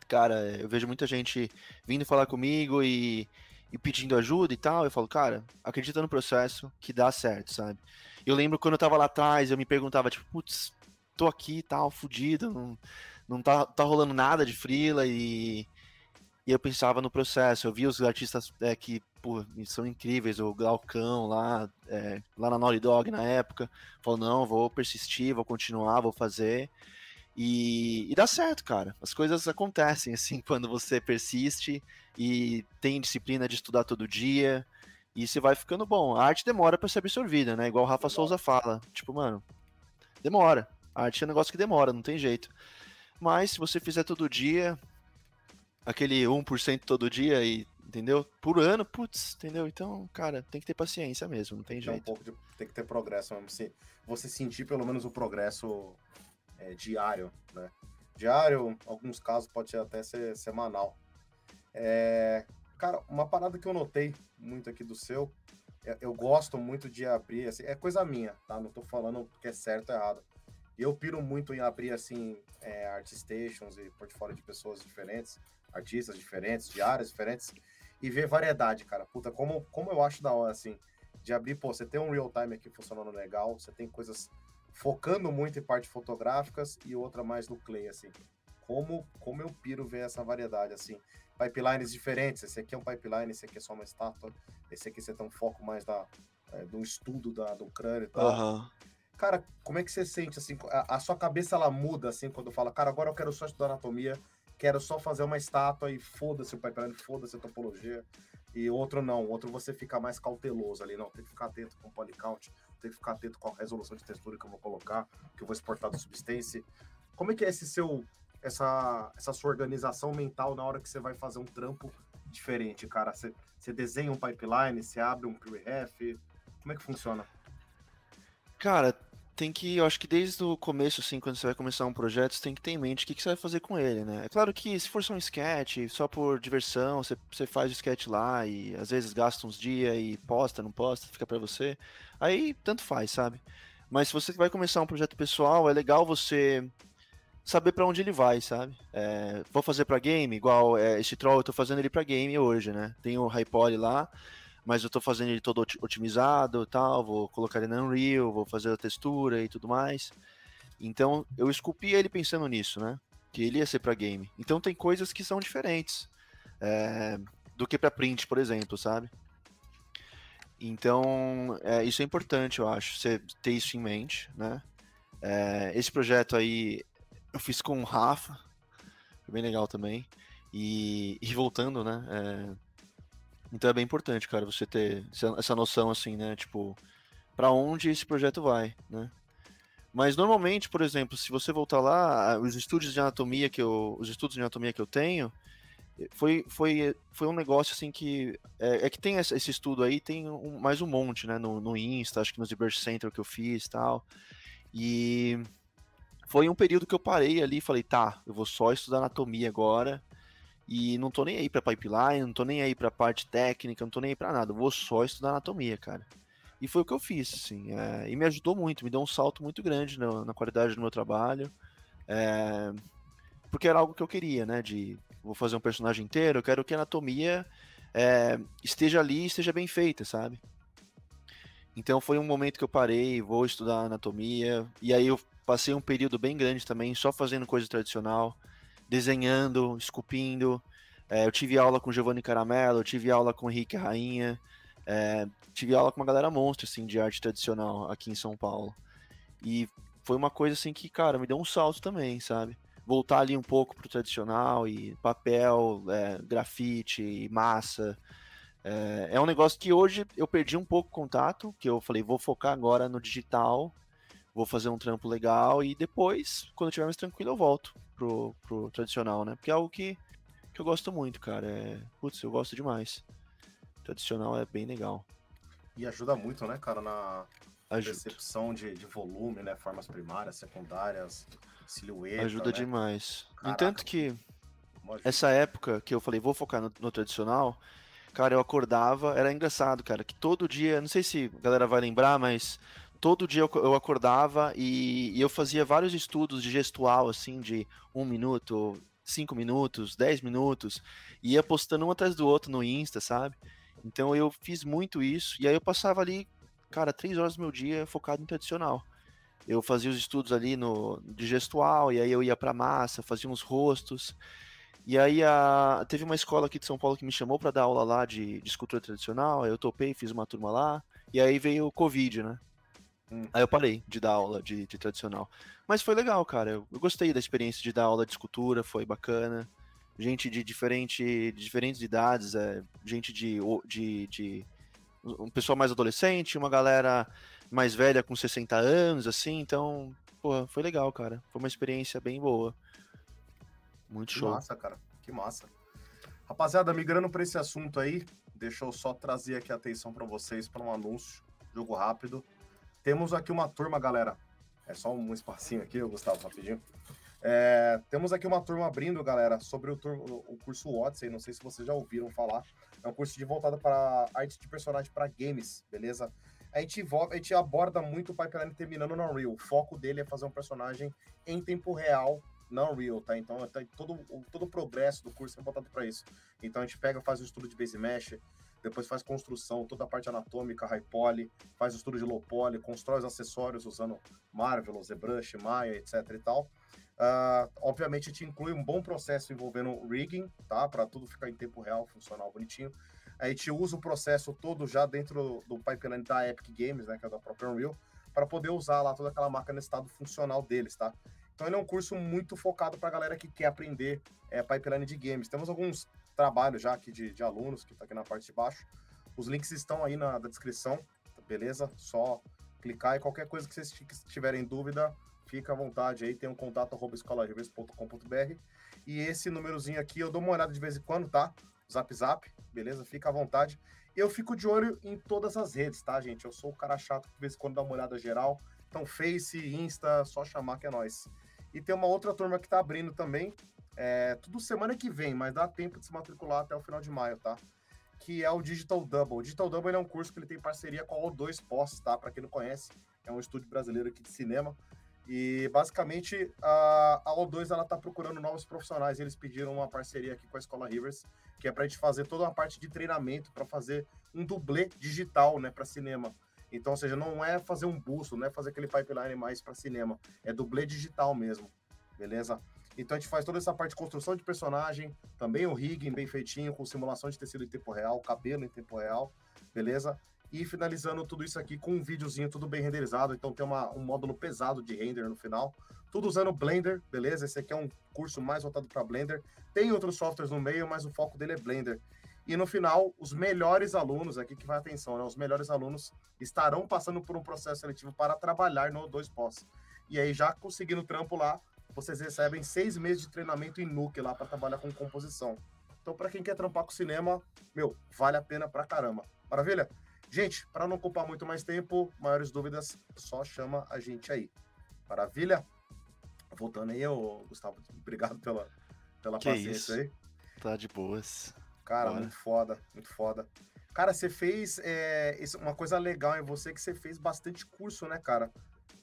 cara, eu vejo muita gente vindo falar comigo e, e pedindo ajuda e tal. Eu falo, cara, acredita no processo que dá certo, sabe? Eu lembro quando eu tava lá atrás, eu me perguntava, tipo, putz, tô aqui e tal, fudido, não, não tá, tá rolando nada de frila e e eu pensava no processo. Eu vi os artistas é, que pô, são incríveis, o Glaucão lá, é, lá na Naughty Dog na época, falou: não, vou persistir, vou continuar, vou fazer. E, e dá certo, cara. As coisas acontecem assim quando você persiste e tem disciplina de estudar todo dia. E você vai ficando bom. A arte demora para ser absorvida, né? Igual o Rafa. Souza fala. Tipo, mano, demora. A arte é um negócio que demora, não tem jeito. Mas se você fizer todo dia, aquele 1% todo dia e entendeu? Por ano, putz, entendeu? Então, cara, tem que ter paciência mesmo, não tem jeito. um pouco de, tem que ter progresso mesmo. Se você sentir pelo menos o progresso é, diário, né? Diário, alguns casos pode até ser semanal. É, cara, uma parada que eu notei muito aqui do seu, é, eu gosto muito de abrir, assim, é coisa minha, tá? Não tô falando que é certo ou errado. Eu piro muito em abrir, assim, é, art stations e portfólio de pessoas diferentes artistas diferentes, de áreas diferentes, e ver variedade, cara. Puta, como, como eu acho da hora, assim, de abrir, pô, você tem um real time aqui funcionando legal, você tem coisas focando muito em parte fotográficas e outra mais no clay, assim. Como, como eu piro ver essa variedade, assim. Pipelines diferentes, esse aqui é um pipeline, esse aqui é só uma estátua, esse aqui você tem um foco mais da, é, do estudo da, do crânio e tal. Uhum. Cara, como é que você sente, assim, a, a, sua cabeça, ela muda, assim, quando fala, cara, agora eu quero só estudar anatomia, quero só fazer uma estátua e foda-se o pipeline, foda-se a topologia. E outro não, outro você fica mais cauteloso ali, não, tem que ficar atento com o polycount, tem que ficar atento com a resolução de textura que eu vou colocar, que eu vou exportar do Substance. Como é que é esse seu, essa, essa sua organização mental na hora que você vai fazer um trampo diferente, cara? Você, você desenha um pipeline, você abre um pre-ref, como é que funciona? Cara, tem que, eu acho que desde o começo, assim, quando você vai começar um projeto, você tem que ter em mente o que, que você vai fazer com ele, né? É claro que se for só um sketch, só por diversão, você, você faz o sketch lá e às vezes gasta uns dias e posta, não posta, fica para você. Aí tanto faz, sabe? Mas se você vai começar um projeto pessoal, é legal você saber para onde ele vai, sabe? É, vou fazer para game, igual é, esse troll eu tô fazendo ele para game hoje, né? Tem o Hypoly lá, mas eu estou fazendo ele todo otimizado tal, vou colocar ele no Unreal, vou fazer a textura e tudo mais. Então eu esculpi ele pensando nisso, né? Que ele ia ser para game. Então tem coisas que são diferentes é, do que para print, por exemplo, sabe? Então é, isso é importante, eu acho, você ter isso em mente, né? É, esse projeto aí eu fiz com o Rafa, foi bem legal também. E, e voltando, né? Então é bem importante, cara, você ter essa noção assim, né? Tipo, para onde esse projeto vai, né? Mas normalmente, por exemplo, se você voltar lá, os estudos de anatomia que eu, os estudos de anatomia que eu tenho, foi, foi, foi um negócio assim que é, é que tem esse estudo aí, tem um, mais um monte, né, no, no Insta, acho que no Zibert Center que eu fiz, tal. E foi um período que eu parei ali e falei, tá, eu vou só estudar anatomia agora. E não tô nem aí para pipeline, não tô nem aí para parte técnica, não tô nem aí para nada, vou só estudar anatomia, cara. E foi o que eu fiz, assim. É, e me ajudou muito, me deu um salto muito grande na, na qualidade do meu trabalho. É, porque era algo que eu queria, né? De vou fazer um personagem inteiro, eu quero que a anatomia é, esteja ali, esteja bem feita, sabe? Então foi um momento que eu parei, vou estudar anatomia, e aí eu passei um período bem grande também, só fazendo coisa tradicional, desenhando, esculpindo. É, eu tive aula com Giovanni Caramelo, eu tive aula com Henrique Rainha, é, tive aula com uma galera monstro, assim, de arte tradicional aqui em São Paulo. E foi uma coisa, assim, que, cara, me deu um salto também, sabe? Voltar ali um pouco pro tradicional e papel, é, grafite, massa. É, é um negócio que hoje eu perdi um pouco o contato, que eu falei, vou focar agora no digital, vou fazer um trampo legal e depois, quando eu estiver mais tranquilo, eu volto pro, pro tradicional, né? Porque é algo que, que eu gosto muito, cara. É, putz, eu gosto demais tradicional é bem legal. E ajuda muito, né, cara, na ajuda. percepção de, de volume, né? Formas primárias, secundárias, silhueta. Ajuda né? demais. Caraca. Entanto que essa época que eu falei, vou focar no, no, tradicional, cara, eu acordava, era engraçado, cara, que todo dia, não sei se a galera vai lembrar, mas todo dia eu, acordava e, e, eu fazia vários estudos de gestual, assim, de um minuto, cinco minutos, dez minutos, e ia postando um atrás do outro no Insta, sabe? Então eu fiz muito isso, e aí eu passava ali, cara, três horas do meu dia focado em tradicional. Eu fazia os estudos ali no, de gestual, e aí eu ia pra massa, fazia uns rostos. E aí a, teve uma escola aqui de São Paulo que me chamou para dar aula lá de, de escultura tradicional, eu topei, fiz uma turma lá, e aí veio o Covid, né? Hum. Aí eu parei de dar aula de, de tradicional. Mas foi legal, cara. Eu, eu, gostei da experiência de dar aula de escultura, foi bacana gente de, diferente, de diferentes idades, é, gente de, de, de um pessoal mais adolescente, uma galera mais velha com 60 anos, assim, então, pô, foi legal, cara. Foi uma experiência bem boa. Muito que show. Que massa, cara. Que massa. Rapaziada, migrando para esse assunto aí, deixa eu só trazer aqui a atenção para vocês para um anúncio, jogo rápido. Temos aqui uma turma, galera. É só um espacinho aqui, Gustavo, rapidinho. É, temos aqui uma turma abrindo, galera, sobre o, o curso Odyssey. Não sei se vocês já ouviram falar. É um curso de voltado para arte de personagem para games, beleza? A gente, a gente aborda muito o pipeline terminando no Unreal. O foco dele é fazer um personagem em tempo real na Unreal, tá? Então, tá, todo, todo o progresso do curso é voltado para isso. Então, a gente pega, faz o estudo de base mesh, depois faz construção, toda a parte anatômica, high poly, faz o estudo de low poly, constrói os acessórios usando Marvel, ZBrush, Maya, etc e tal. Uh, obviamente, te inclui um bom processo envolvendo rigging, tá? Para tudo ficar em tempo real, funcional, bonitinho. A gente usa o processo todo já dentro do pipeline da Epic Games, né? Que é da própria Unreal, para poder usar lá toda aquela marca no estado funcional deles, tá? Então ele é um curso muito focado para a galera que quer aprender é, pipeline de games. Temos alguns trabalhos já aqui de, de alunos, que está aqui na parte de baixo. Os links estão aí na, na descrição, beleza? Só clicar e qualquer coisa que vocês tiverem dúvida, fica à vontade aí, tem um contato arroba e esse númerozinho aqui eu dou uma olhada de vez em quando, tá? Zap Zap, beleza? Fica à vontade. Eu fico de olho em todas as redes, tá, gente? Eu sou o cara chato que de vez em quando dá uma olhada geral. Então, Face, Insta, só chamar que é nós. E tem uma outra turma que tá abrindo também. É, tudo semana que vem, mas dá tempo de se matricular até o final de maio, tá? Que é o Digital Double. O Digital Double é um curso que ele tem parceria com a O2 Post, tá? Para quem não conhece, é um estúdio brasileiro aqui de cinema. E basicamente a, a O2 ela está procurando novos profissionais. Eles pediram uma parceria aqui com a Escola Rivers, que é para gente fazer toda uma parte de treinamento para fazer um dublê digital, né, para cinema. Então, ou seja, não é fazer um busto, não é fazer aquele pipeline mais para cinema, é dublê digital mesmo, beleza? Então a gente faz toda essa parte de construção de personagem, também o rigging bem feitinho, com simulação de tecido em tempo real, cabelo em tempo real, beleza? E finalizando tudo isso aqui com um videozinho tudo bem renderizado. Então tem uma, um módulo pesado de render no final. Tudo usando Blender, beleza? Esse aqui é um curso mais voltado para Blender. Tem outros softwares no meio, mas o foco dele é Blender. E no final, os melhores alunos, aqui que vai atenção, né? Os melhores alunos estarão passando por um processo seletivo para trabalhar no 2 Pós. E aí, já conseguindo trampo lá, vocês recebem seis meses de treinamento em Nuke lá para trabalhar com composição. Então, para quem quer trampar com cinema, meu, vale a pena pra caramba. Maravilha? Gente, para não ocupar muito mais tempo, maiores dúvidas, só chama a gente aí. Maravilha? Voltando aí, ô, Gustavo, obrigado pela, pela Que paciência isso. aí. Tá de boas. Cara, Bora. muito foda, muito foda. Cara, você fez é, isso- uma coisa legal em você que você fez bastante curso, né, cara?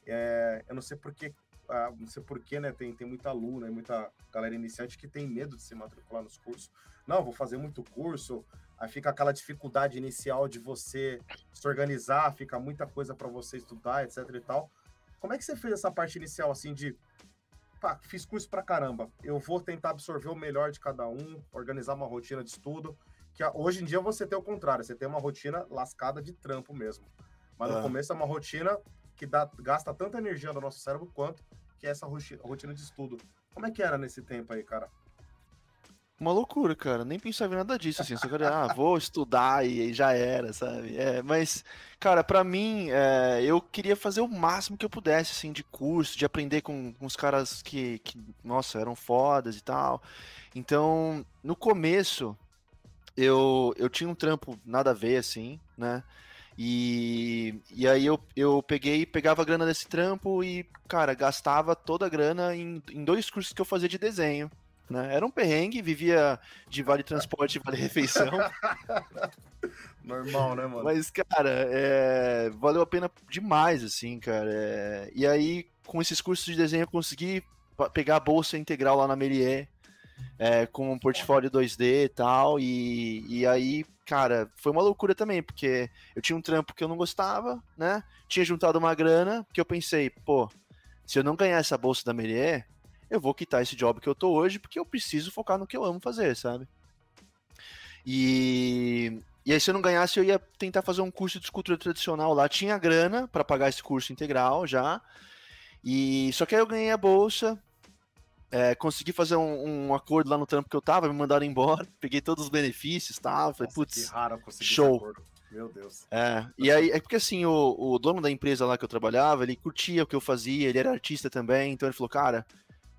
É, eu não sei porque, ah, não sei porquê, né? Tem, tem muita aluna e muita galera iniciante que tem medo de se matricular nos cursos. Não, vou fazer muito curso. Aí fica aquela dificuldade inicial de você se organizar, fica muita coisa para você estudar, etc e tal. Como é que você fez essa parte inicial, assim, de pá, fiz curso pra caramba. Eu vou tentar absorver o melhor de cada um, organizar uma rotina de estudo. Que hoje em dia você tem o contrário, você tem uma rotina lascada de trampo mesmo. Mas no Ah. começo é uma rotina que dá, gasta tanta energia do nosso cérebro quanto que é essa rotina de estudo. Como é que era nesse tempo aí, cara? Uma loucura, cara. Nem pensava em nada disso, assim. Só queria, ah, vou estudar e já era, sabe? É, mas, cara, pra mim, é, eu queria fazer o máximo que eu pudesse, assim, de curso, de aprender com, com os caras que, que, nossa, eram fodas e tal. Então, no começo, eu, eu tinha um trampo nada a ver, assim, né? E, e aí eu, eu peguei, pegava a grana desse trampo e, cara, gastava toda a grana em, em dois cursos que eu fazia de desenho. Né? Era um perrengue, vivia de vale transporte e vale refeição. Normal, né, mano? Mas, cara, é, valeu a pena demais, assim, cara. É, e aí, com esses cursos de desenho, eu consegui pegar a bolsa integral lá na Melier, é, com um portfólio 2D e tal. E, e aí, cara, foi uma loucura também, porque eu tinha um trampo que eu não gostava, né? Tinha juntado uma grana, que eu pensei, pô, se eu não ganhar essa bolsa da Melier, eu vou quitar esse job que eu tô hoje, porque eu preciso focar no que eu amo fazer, sabe? E, e aí, se eu não ganhasse, eu ia tentar fazer um curso de escultura tradicional lá. Tinha grana para pagar esse curso integral já. E só que aí eu ganhei a bolsa, é, consegui fazer um, um acordo lá no trampo que eu tava, me mandaram embora, peguei todos os benefícios e tal. Falei, putz, show. acordo. Meu Deus. é, e aí, é porque assim, o, o dono da empresa lá que eu trabalhava, ele curtia o que eu fazia, ele era artista também, então ele falou, cara,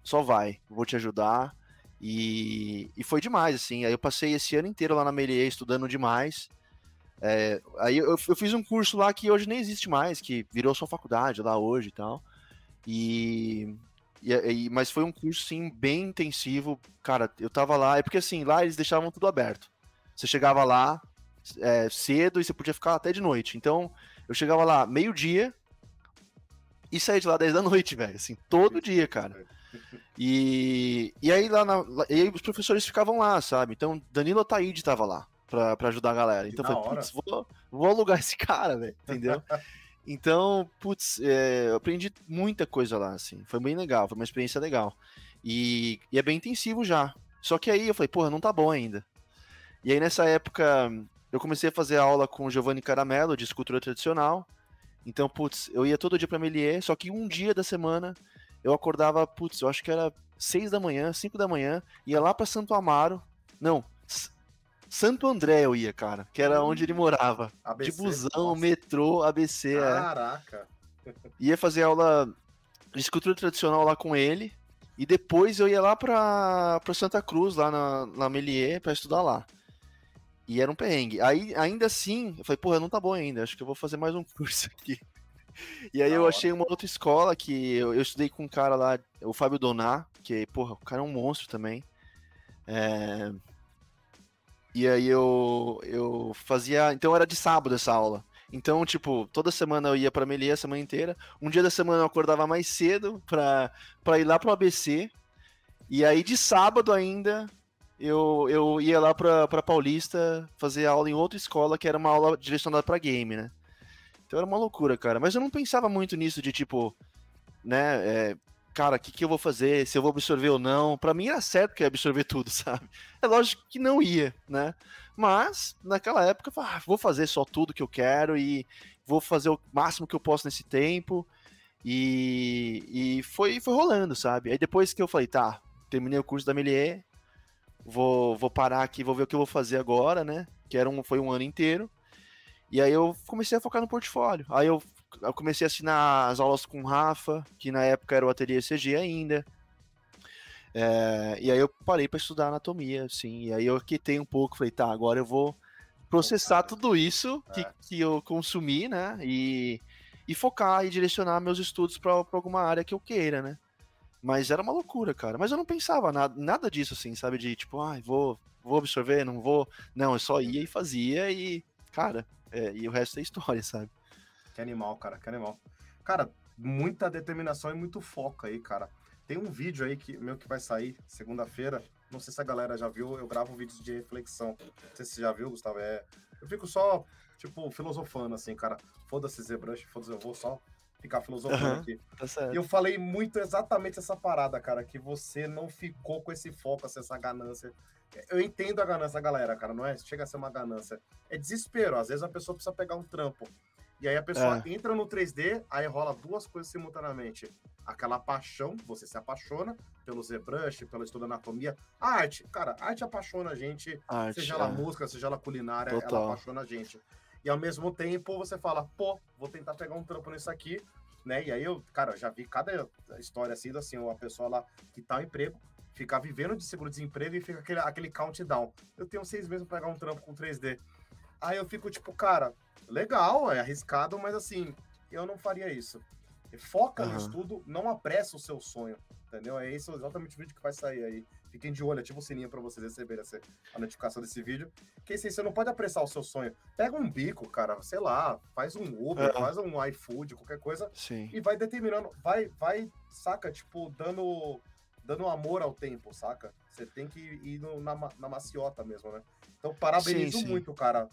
só vai, vou te ajudar. E, e foi demais, assim. Aí eu passei esse ano inteiro lá na Melier estudando demais. É, aí eu, eu fiz um curso lá que hoje nem existe mais, que virou só faculdade lá hoje e tal. E, e, e- mas foi um curso, sim, bem intensivo. Cara, eu tava lá, é porque assim, lá eles deixavam tudo aberto. Você chegava lá é, cedo e você podia ficar até de noite. Então, eu chegava lá meio-dia e saía de lá 10 da noite, velho. Assim, todo dia, cara. E, e aí lá, na, e aí os professores ficavam lá, sabe? Então, Danilo Ataíde tava lá pra, pra ajudar a galera. Então, eu falei, vou, vou alugar esse cara, velho, entendeu? Então, putz, é, eu aprendi muita coisa lá, assim. Foi bem legal, foi uma experiência legal. E, e é bem intensivo já. Só que aí eu falei, porra, não tá bom ainda. E aí nessa época eu comecei a fazer aula com o Giovanni Caramello de escultura tradicional. Então, putz, eu ia todo dia pra Melier, só que um dia da semana eu acordava, putz, eu acho que era seis da manhã, cinco da manhã, ia lá pra Santo Amaro. Não, Santo André eu ia, cara, que era onde ele morava. ABC. De busão, Nossa. metrô, ABC, é Caraca. ia fazer aula de escultura tradicional lá com ele. E depois eu ia lá pra, pra Santa Cruz, lá na, na Melier, pra estudar lá. E era um perrengue. Aí, ainda assim, eu falei, porra, não tá bom ainda, acho que eu vou fazer mais um curso aqui. E aí Da eu hora. achei uma outra escola que eu, eu estudei com um cara lá, o Fábio Doná, que, porra, o cara é um monstro também. É, E aí eu, eu fazia. Então era de sábado essa aula. Então, tipo, toda semana eu ia pra Melier a semana inteira. Um dia da semana eu acordava mais cedo pra, pra ir lá pro ABC. E aí de sábado ainda eu, eu ia lá pra, pra Paulista fazer aula em outra escola que era uma aula direcionada pra game, né? Então era uma loucura, cara. Mas eu não pensava muito nisso de tipo, né? é, cara, o que, que eu vou fazer? Se eu vou absorver ou não? Pra mim era certo que ia absorver tudo, sabe? É lógico que não ia, né? Mas, naquela época, eu falava, ah, vou fazer só tudo que eu quero e vou fazer o máximo que eu posso nesse tempo. E, e foi, foi rolando, sabe? Aí depois que eu falei, tá, terminei o curso da Melier, vou, vou parar aqui, vou ver o que eu vou fazer agora, né? Que era um, foi um ano inteiro. E aí eu comecei a focar no portfólio. Aí eu eu comecei a assinar as aulas com o Rafa, que na época era o ateliê CG ainda. É, e aí eu parei para estudar anatomia, assim, e aí eu quitei um pouco, falei, tá, agora eu vou processar tudo isso que, é. que eu consumi, né, e, e focar e direcionar meus estudos para alguma área que eu queira, né. Mas era uma loucura, cara. Mas eu não pensava nada, nada disso, assim, sabe? De tipo, ai, ah, vou, vou absorver, não vou. Não, eu só ia e fazia e, cara, é, e o resto é história, sabe? Que animal, cara, que animal. Cara, muita determinação e muito foco aí, cara. Tem um vídeo aí que meu que vai sair segunda-feira. Não sei se a galera já viu, eu gravo vídeos de reflexão. Não sei se você já viu, Gustavo. É, eu fico só, tipo, filosofando, assim, cara. Foda-se ZBrush, foda-se, eu vou só ficar filosofando uhum, aqui. Tá e eu falei muito exatamente essa parada, cara, que você não ficou com esse foco, assim, essa ganância. Eu entendo a ganância da galera, cara, não é? Chega a ser uma ganância. É desespero. Às vezes a pessoa precisa pegar um trampo. E aí a pessoa é. entra no 3D, aí rola duas coisas simultaneamente. Aquela paixão, você se apaixona pelo ZBrush, pelo estudo anatomia. A arte, cara, a arte apaixona a gente, arte, seja ela é. música, seja ela culinária, Total. ela apaixona a gente. E ao mesmo tempo você fala, pô, vou tentar pegar um trampo nisso aqui, né? E aí eu, cara, já vi cada história assim, assim, uma pessoa lá que tá no emprego, fica vivendo de seguro-desemprego e fica aquele, aquele countdown. Eu tenho seis meses pra pegar um trampo com 3D. Aí eu fico tipo, cara, legal, é arriscado, mas assim, eu não faria isso. Foca uhum. no estudo, não apressa o seu sonho, entendeu? É isso exatamente o vídeo que vai sair aí. Fiquem de olho, ativa o sininho para vocês receberem a notificação desse vídeo. Que assim, você não pode apressar o seu sonho. Pega um bico, cara, sei lá, faz um Uber, é. faz um iFood, qualquer coisa. Sim. E vai determinando, vai, vai, saca, tipo, dando, dando amor ao tempo, saca? Você tem que ir no, na, na maciota mesmo, né? Então, parabenizo sim, sim. muito, cara.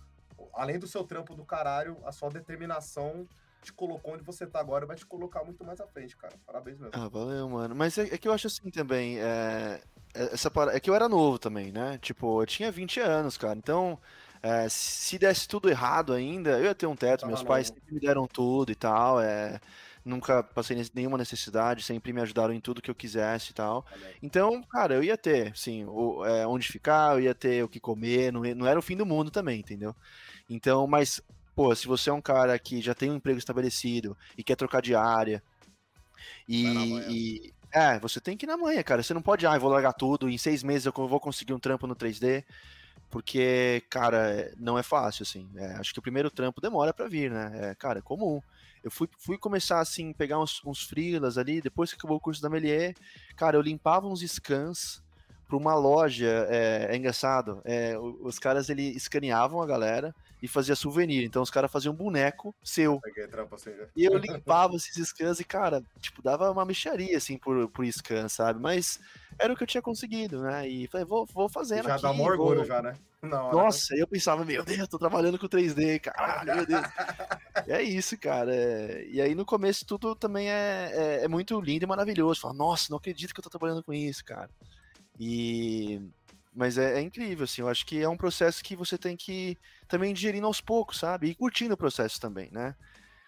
Além do seu trampo do caralho, a sua determinação te colocou onde você tá agora vai te colocar muito mais à frente, cara. Parabéns mesmo. Ah, valeu, mano. Mas é, é que eu acho assim também, é, é, essa é que eu era novo também, né? Tipo, eu tinha 20 anos, cara. Então, é, se desse tudo errado ainda, eu ia ter um teto. Meus pais sempre me deram tudo e tal. É, nunca passei nenhuma necessidade, sempre me ajudaram em tudo que eu quisesse e tal. Então, cara, eu ia ter, sim, é, onde ficar, eu ia ter o que comer, não, não era o fim do mundo também, entendeu? Então, mas, pô, se você é um cara que já tem um emprego estabelecido e quer trocar de área, e, é, você tem que ir na manhã, cara. Você não pode, ah, eu vou largar tudo, em seis meses eu vou conseguir um trampo no 3D. Porque, cara, não é fácil, assim. É, acho que o primeiro trampo demora para vir, né? É, cara, é comum. Eu fui, fui começar, assim, pegar uns, uns ali, depois que acabou o curso da Melier, cara, eu limpava uns scans para uma loja, é, é engraçado, é, os caras ele escaneavam a galera e fazia souvenir, então os caras faziam um boneco seu. Né? E eu limpava esses scans e, cara, tipo, dava uma mexaria, assim, por, por scan, sabe? Mas era o que eu tinha conseguido, né? E falei, vou, vou fazendo já aqui. Já dá um orgulho vou... já, né? Não, Nossa, eu pensava, meu Deus, tô trabalhando com 3D, caralho, meu Deus. é isso, cara. É... E aí no começo tudo também é, é, é muito lindo e maravilhoso. Fala, nossa, não acredito que eu tô trabalhando com isso, cara. E mas é, é, incrível, assim, eu acho que é um processo que você tem que também digerindo aos poucos, sabe? E curtindo o processo também, né?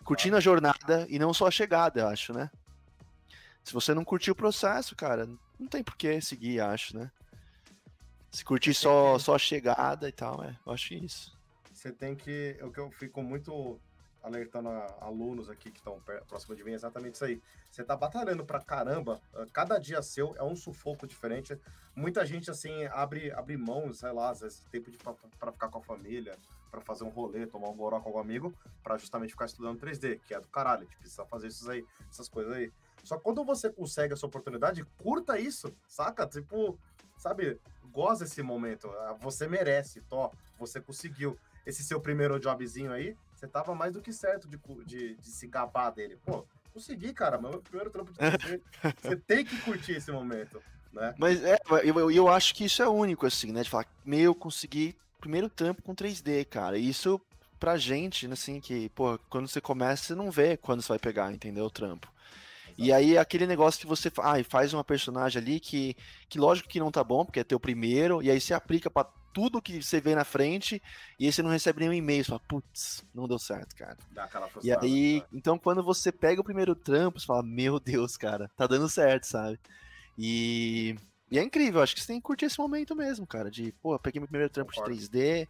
Curtindo a jornada e não só a chegada, eu acho, né? Se você não curtir o processo, cara, não tem por que seguir, acho, né? Se curtir só, só a chegada e tal, é, eu acho isso. Você tem que. O que eu fico muito alertando a alunos aqui que estão próximo de mim, é exatamente isso aí. Você tá batalhando pra caramba, ah, cada dia seu é um sufoco diferente. Muita gente, assim, abre, abre mão, sei lá, às vezes tempo de, pra, pra ficar com a família, para fazer um rolê, tomar um goró com algum amigo, para justamente ficar estudando 3D, que é do caralho, a gente precisa fazer isso aí, essas coisas aí. Só que quando você consegue essa oportunidade, curta isso, saca? Tipo, sabe, goza esse momento. Ah, você merece, tó, você conseguiu. Esse seu primeiro jobzinho aí, você tava mais do que certo de, de, de se gabar dele. Pô, consegui, cara, meu primeiro trampo de TV. você tem que curtir esse momento, né? Mas é, eu, eu acho que isso é único, assim, né? De falar, meu, consegui primeiro trampo com 3D, cara. Isso pra gente, assim, que, pô, quando você começa, você não vê quando você vai pegar, entendeu? O trampo. E aí aquele negócio que você ah, faz uma personagem ali que, que lógico que não tá bom, porque é teu primeiro, e aí você aplica para tudo que você vê na frente e aí você não recebe nenhum e-mail. Você fala, putz, não deu certo, cara. Dá aquela e aí, né? então quando você pega o primeiro trampo, você fala, meu Deus, cara, tá dando certo, sabe? E, e é incrível, acho que você tem que curtir esse momento mesmo, cara. De, pô, peguei meu primeiro trampo Concordo. de 3D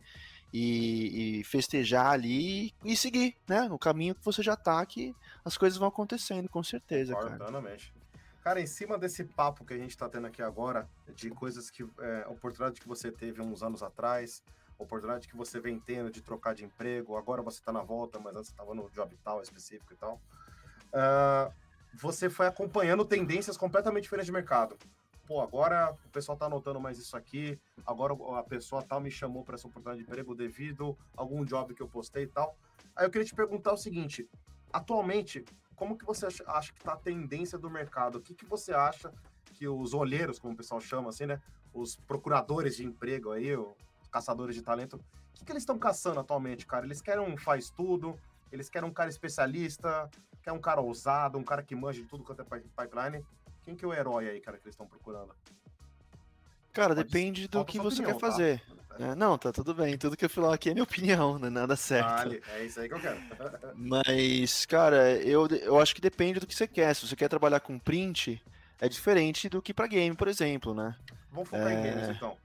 e, e, festejar ali e seguir, né? No caminho que você já tá, que as coisas vão acontecendo, com certeza, cara. Plenamente. Cara, em cima desse papo que a gente tá tendo aqui agora, de coisas que. É, oportunidade que você teve uns anos atrás, oportunidade que você vem tendo de trocar de emprego, agora você tá na volta, mas antes você tava no job tal específico e tal. Uh, você foi acompanhando tendências completamente diferentes de mercado pô, agora o pessoal tá anotando mais isso aqui, agora a pessoa tal me chamou para essa oportunidade de emprego devido a algum job que eu postei e tal. Aí eu queria te perguntar o seguinte, atualmente, como que você acha, que tá a tendência do mercado? O que, que você acha que os olheiros, como o pessoal chama assim, né, os procuradores de emprego aí, os caçadores de talento, o que, que eles estão caçando atualmente, cara? Eles querem um faz tudo, eles querem um cara especialista, quer um cara ousado, um cara que manja de tudo quanto é pipeline. Quem que é o herói aí, cara, que eles estão procurando? Cara, Pode depende do que você opinião, quer tá? fazer. Tá? É, não, tá tudo bem. Tudo que eu falar aqui é minha opinião, não é nada certo. Vale, é isso aí que eu quero. Mas, cara, eu, eu acho que depende do que você quer. Se você quer trabalhar com print, é diferente do que para game, por exemplo, né? Vamos focar é... em games, então.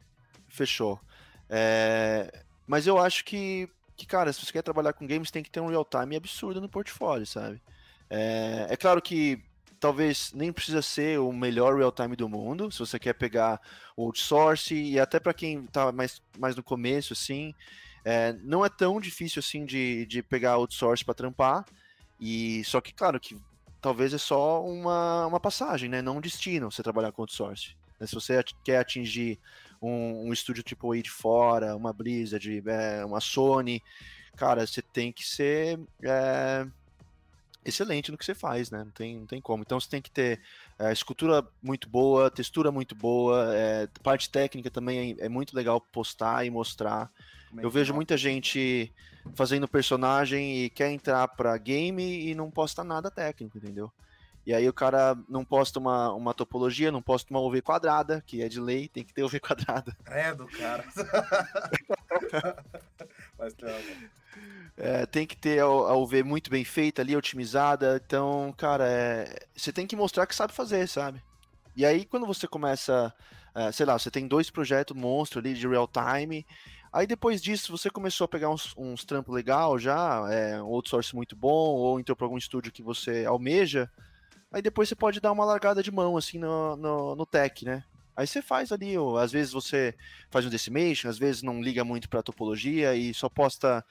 Fechou. É... Mas eu acho que, que, cara, se você quer trabalhar com games, tem que ter um real-time absurdo no portfólio, sabe? É, é claro que talvez nem precisa ser o melhor real-time do mundo, se você quer pegar o outsource, e até para quem está mais, mais no começo, assim, é, não é tão difícil assim de, de pegar outsource para trampar, e só que, claro, que talvez é só uma, uma passagem, né? Não um destino você trabalhar com outsource. Né? Se você quer atingir um, um estúdio tipo aí de fora, uma Blizzard, é, uma Sony, cara, você tem que ser é, excelente no que você faz, né? Não tem, não tem como. Então você tem que ter é, escultura muito boa, textura muito boa, é, parte técnica também é, é, muito legal postar e mostrar. É Eu vejo muita gente fazendo personagem e quer entrar para game e não posta nada técnico, entendeu? E aí o cara não posta uma, uma topologia, não posta uma UV quadrada, que é de lei, tem que ter UV quadrada. Credo, cara. Mas, é, tem que ter a, UV muito bem feita ali, otimizada. Então, cara, é, você tem que mostrar que sabe fazer, sabe? E aí, quando você começa, é, sei lá, você tem dois projetos monstro ali de real time. Aí depois disso você começou a pegar uns, uns trampos legal já, é, um outsource muito bom, ou entrou para algum estúdio que você almeja. Aí depois você pode dar uma largada de mão assim no, no, no tech, né? Aí você faz ali, ou, às vezes você faz um decimation, às vezes não liga muito para topologia e só posta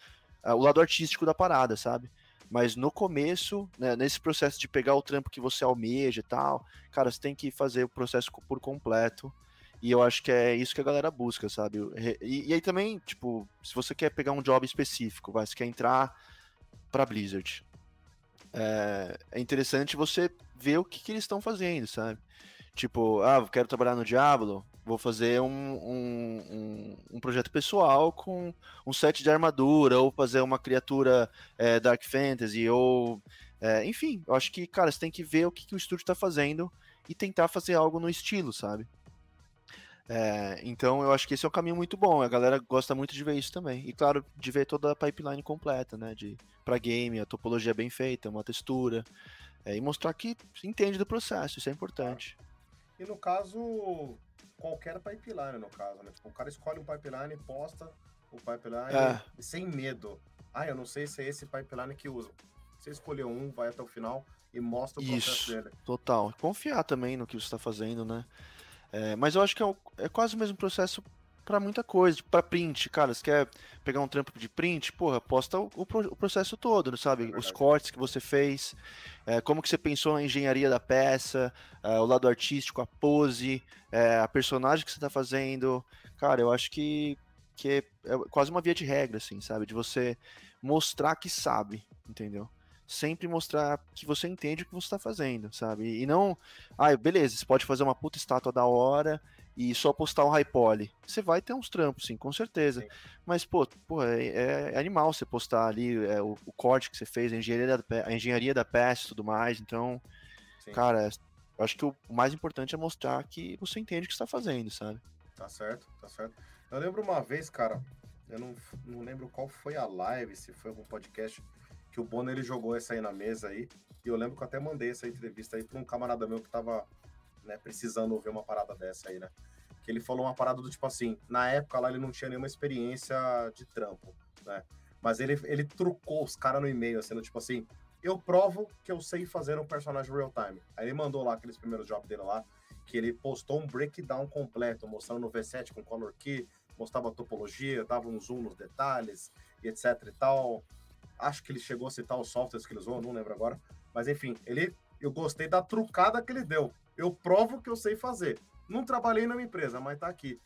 o lado artístico da parada, sabe? Mas no começo, né, nesse processo de pegar o trampo que você almeja e tal, cara, você tem que fazer o processo por completo. E eu acho que é isso que a galera busca, sabe? E, e aí também, tipo, se você quer pegar um job específico, vai, você quer entrar para Blizzard, é, é, interessante você ver o que, que eles estão fazendo, sabe? Tipo, ah, quero trabalhar no Diablo, vou fazer um, um, um, um, projeto pessoal com um set de armadura, ou fazer uma criatura é, Dark Fantasy, ou. É, enfim, eu acho que, cara, você tem que ver o que, que o estúdio está fazendo e tentar fazer algo no estilo, sabe? É, então eu acho que esse é um caminho muito bom. A galera gosta muito de ver isso também. E claro, de ver toda a pipeline completa, né? De, pra game, a topologia bem feita, uma textura. É, e mostrar que entende do processo, isso é importante. E no caso, qualquer pipeline, no caso, né? Tipo, o cara escolhe um pipeline posta o pipeline é. sem medo. Ah, eu não sei se é esse pipeline que usa. Você escolheu um, vai até o final e mostra o processo Isso, dele. Total. Confiar também no que você está fazendo, né? É, mas eu acho que é, é quase o mesmo processo para muita coisa, para print, cara, você quer pegar um trampo de print, porra, posta o, o, o processo todo, sabe? É Os cortes que você fez, é, como que você pensou na engenharia da peça, é, o lado artístico, a pose, é, a personagem que você tá fazendo, cara, eu acho que, que é, é quase uma via de regra, assim, sabe? De você mostrar que sabe, entendeu? sempre mostrar que você entende o que você está fazendo, sabe? E não, ah, beleza, você pode fazer uma puta estátua da hora e só postar um high poly. Você vai ter uns trampos, sim, com certeza. Sim. Mas, pô, pô é, é, animal você postar ali é, o, o, corte que você fez, a engenharia da, a engenharia da peça e tudo mais. Então, sim. cara, eu acho que o mais importante é mostrar que você entende o que está fazendo, sabe? Tá certo, tá certo. Eu lembro uma vez, cara, eu não, não lembro qual foi a live, se foi algum podcast, que o Bono ele jogou essa aí na mesa aí. E eu lembro que eu até mandei essa entrevista aí para um camarada meu que tava né, precisando ouvir uma parada dessa aí, né? que ele falou uma parada do tipo assim, na época lá ele não tinha nenhuma experiência de trampo, né? Mas ele, ele trucou os caras no e-mail, sendo tipo assim, eu provo que eu sei fazer um personagem real time. Aí ele mandou lá aqueles primeiros jobs dele lá, que ele postou um breakdown completo, mostrando no V7 com color key, mostrava a topologia, dava um zoom nos detalhes e etc e tal. Acho que ele chegou a citar os softwares que ele usou, não lembro agora. Mas enfim, ele, eu gostei da trucada que ele deu. Eu provo que eu sei fazer. Não trabalhei na minha empresa, mas tá aqui.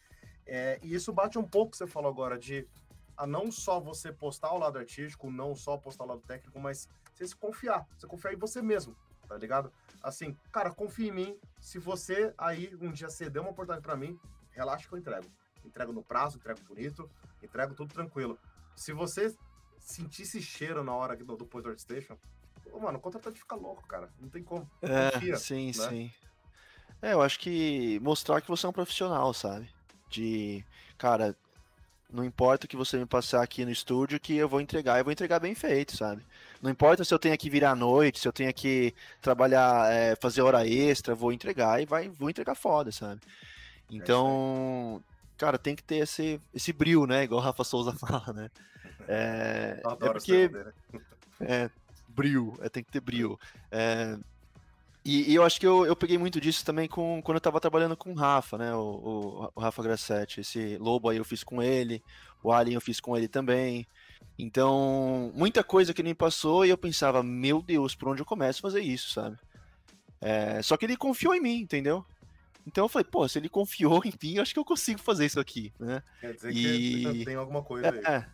É, e isso bate um pouco que você falou agora de a não só você postar o lado artístico, não só postar o lado técnico, mas você se confiar. Você confiar em você mesmo, tá ligado? Assim, cara, confia em mim. Se você aí um dia ceder uma oportunidade para mim, relaxa que eu entrego. Entrego no prazo, entrego bonito, entrego tudo tranquilo. Se você sentir esse cheiro na hora do, do Post Station, mano, o contratante fica louco, cara. Não tem como. É, confia, sim, né? sim. É, eu acho que mostrar que você é um profissional, sabe? De, cara, não importa o que você me passar aqui no estúdio, que eu vou entregar, eu vou entregar bem feito, sabe? Não importa se eu tenho que virar à noite, se eu tenho que trabalhar, é, fazer hora extra, vou entregar e vai, vou entregar foda, sabe? É então, é cara, tem que ter esse, esse brilho, né? Igual o Rafa Souza fala, né? É, é porque. É, brilho, é, tem que ter brilho. É, e, e, eu acho que eu, eu peguei muito disso também com, quando eu tava trabalhando com o Rafa, né? O, o, o, Rafa Grassetti. Esse Lobo aí eu fiz com ele, o Alien eu fiz com ele também. Então, muita coisa que ele me passou e eu pensava, meu Deus, por onde eu começo a fazer isso, sabe? É, só que ele confiou em mim, entendeu? Então eu falei, pô, se ele confiou em mim, eu acho que eu consigo fazer isso aqui, né? Quer dizer e... que tem alguma coisa é, aí. É,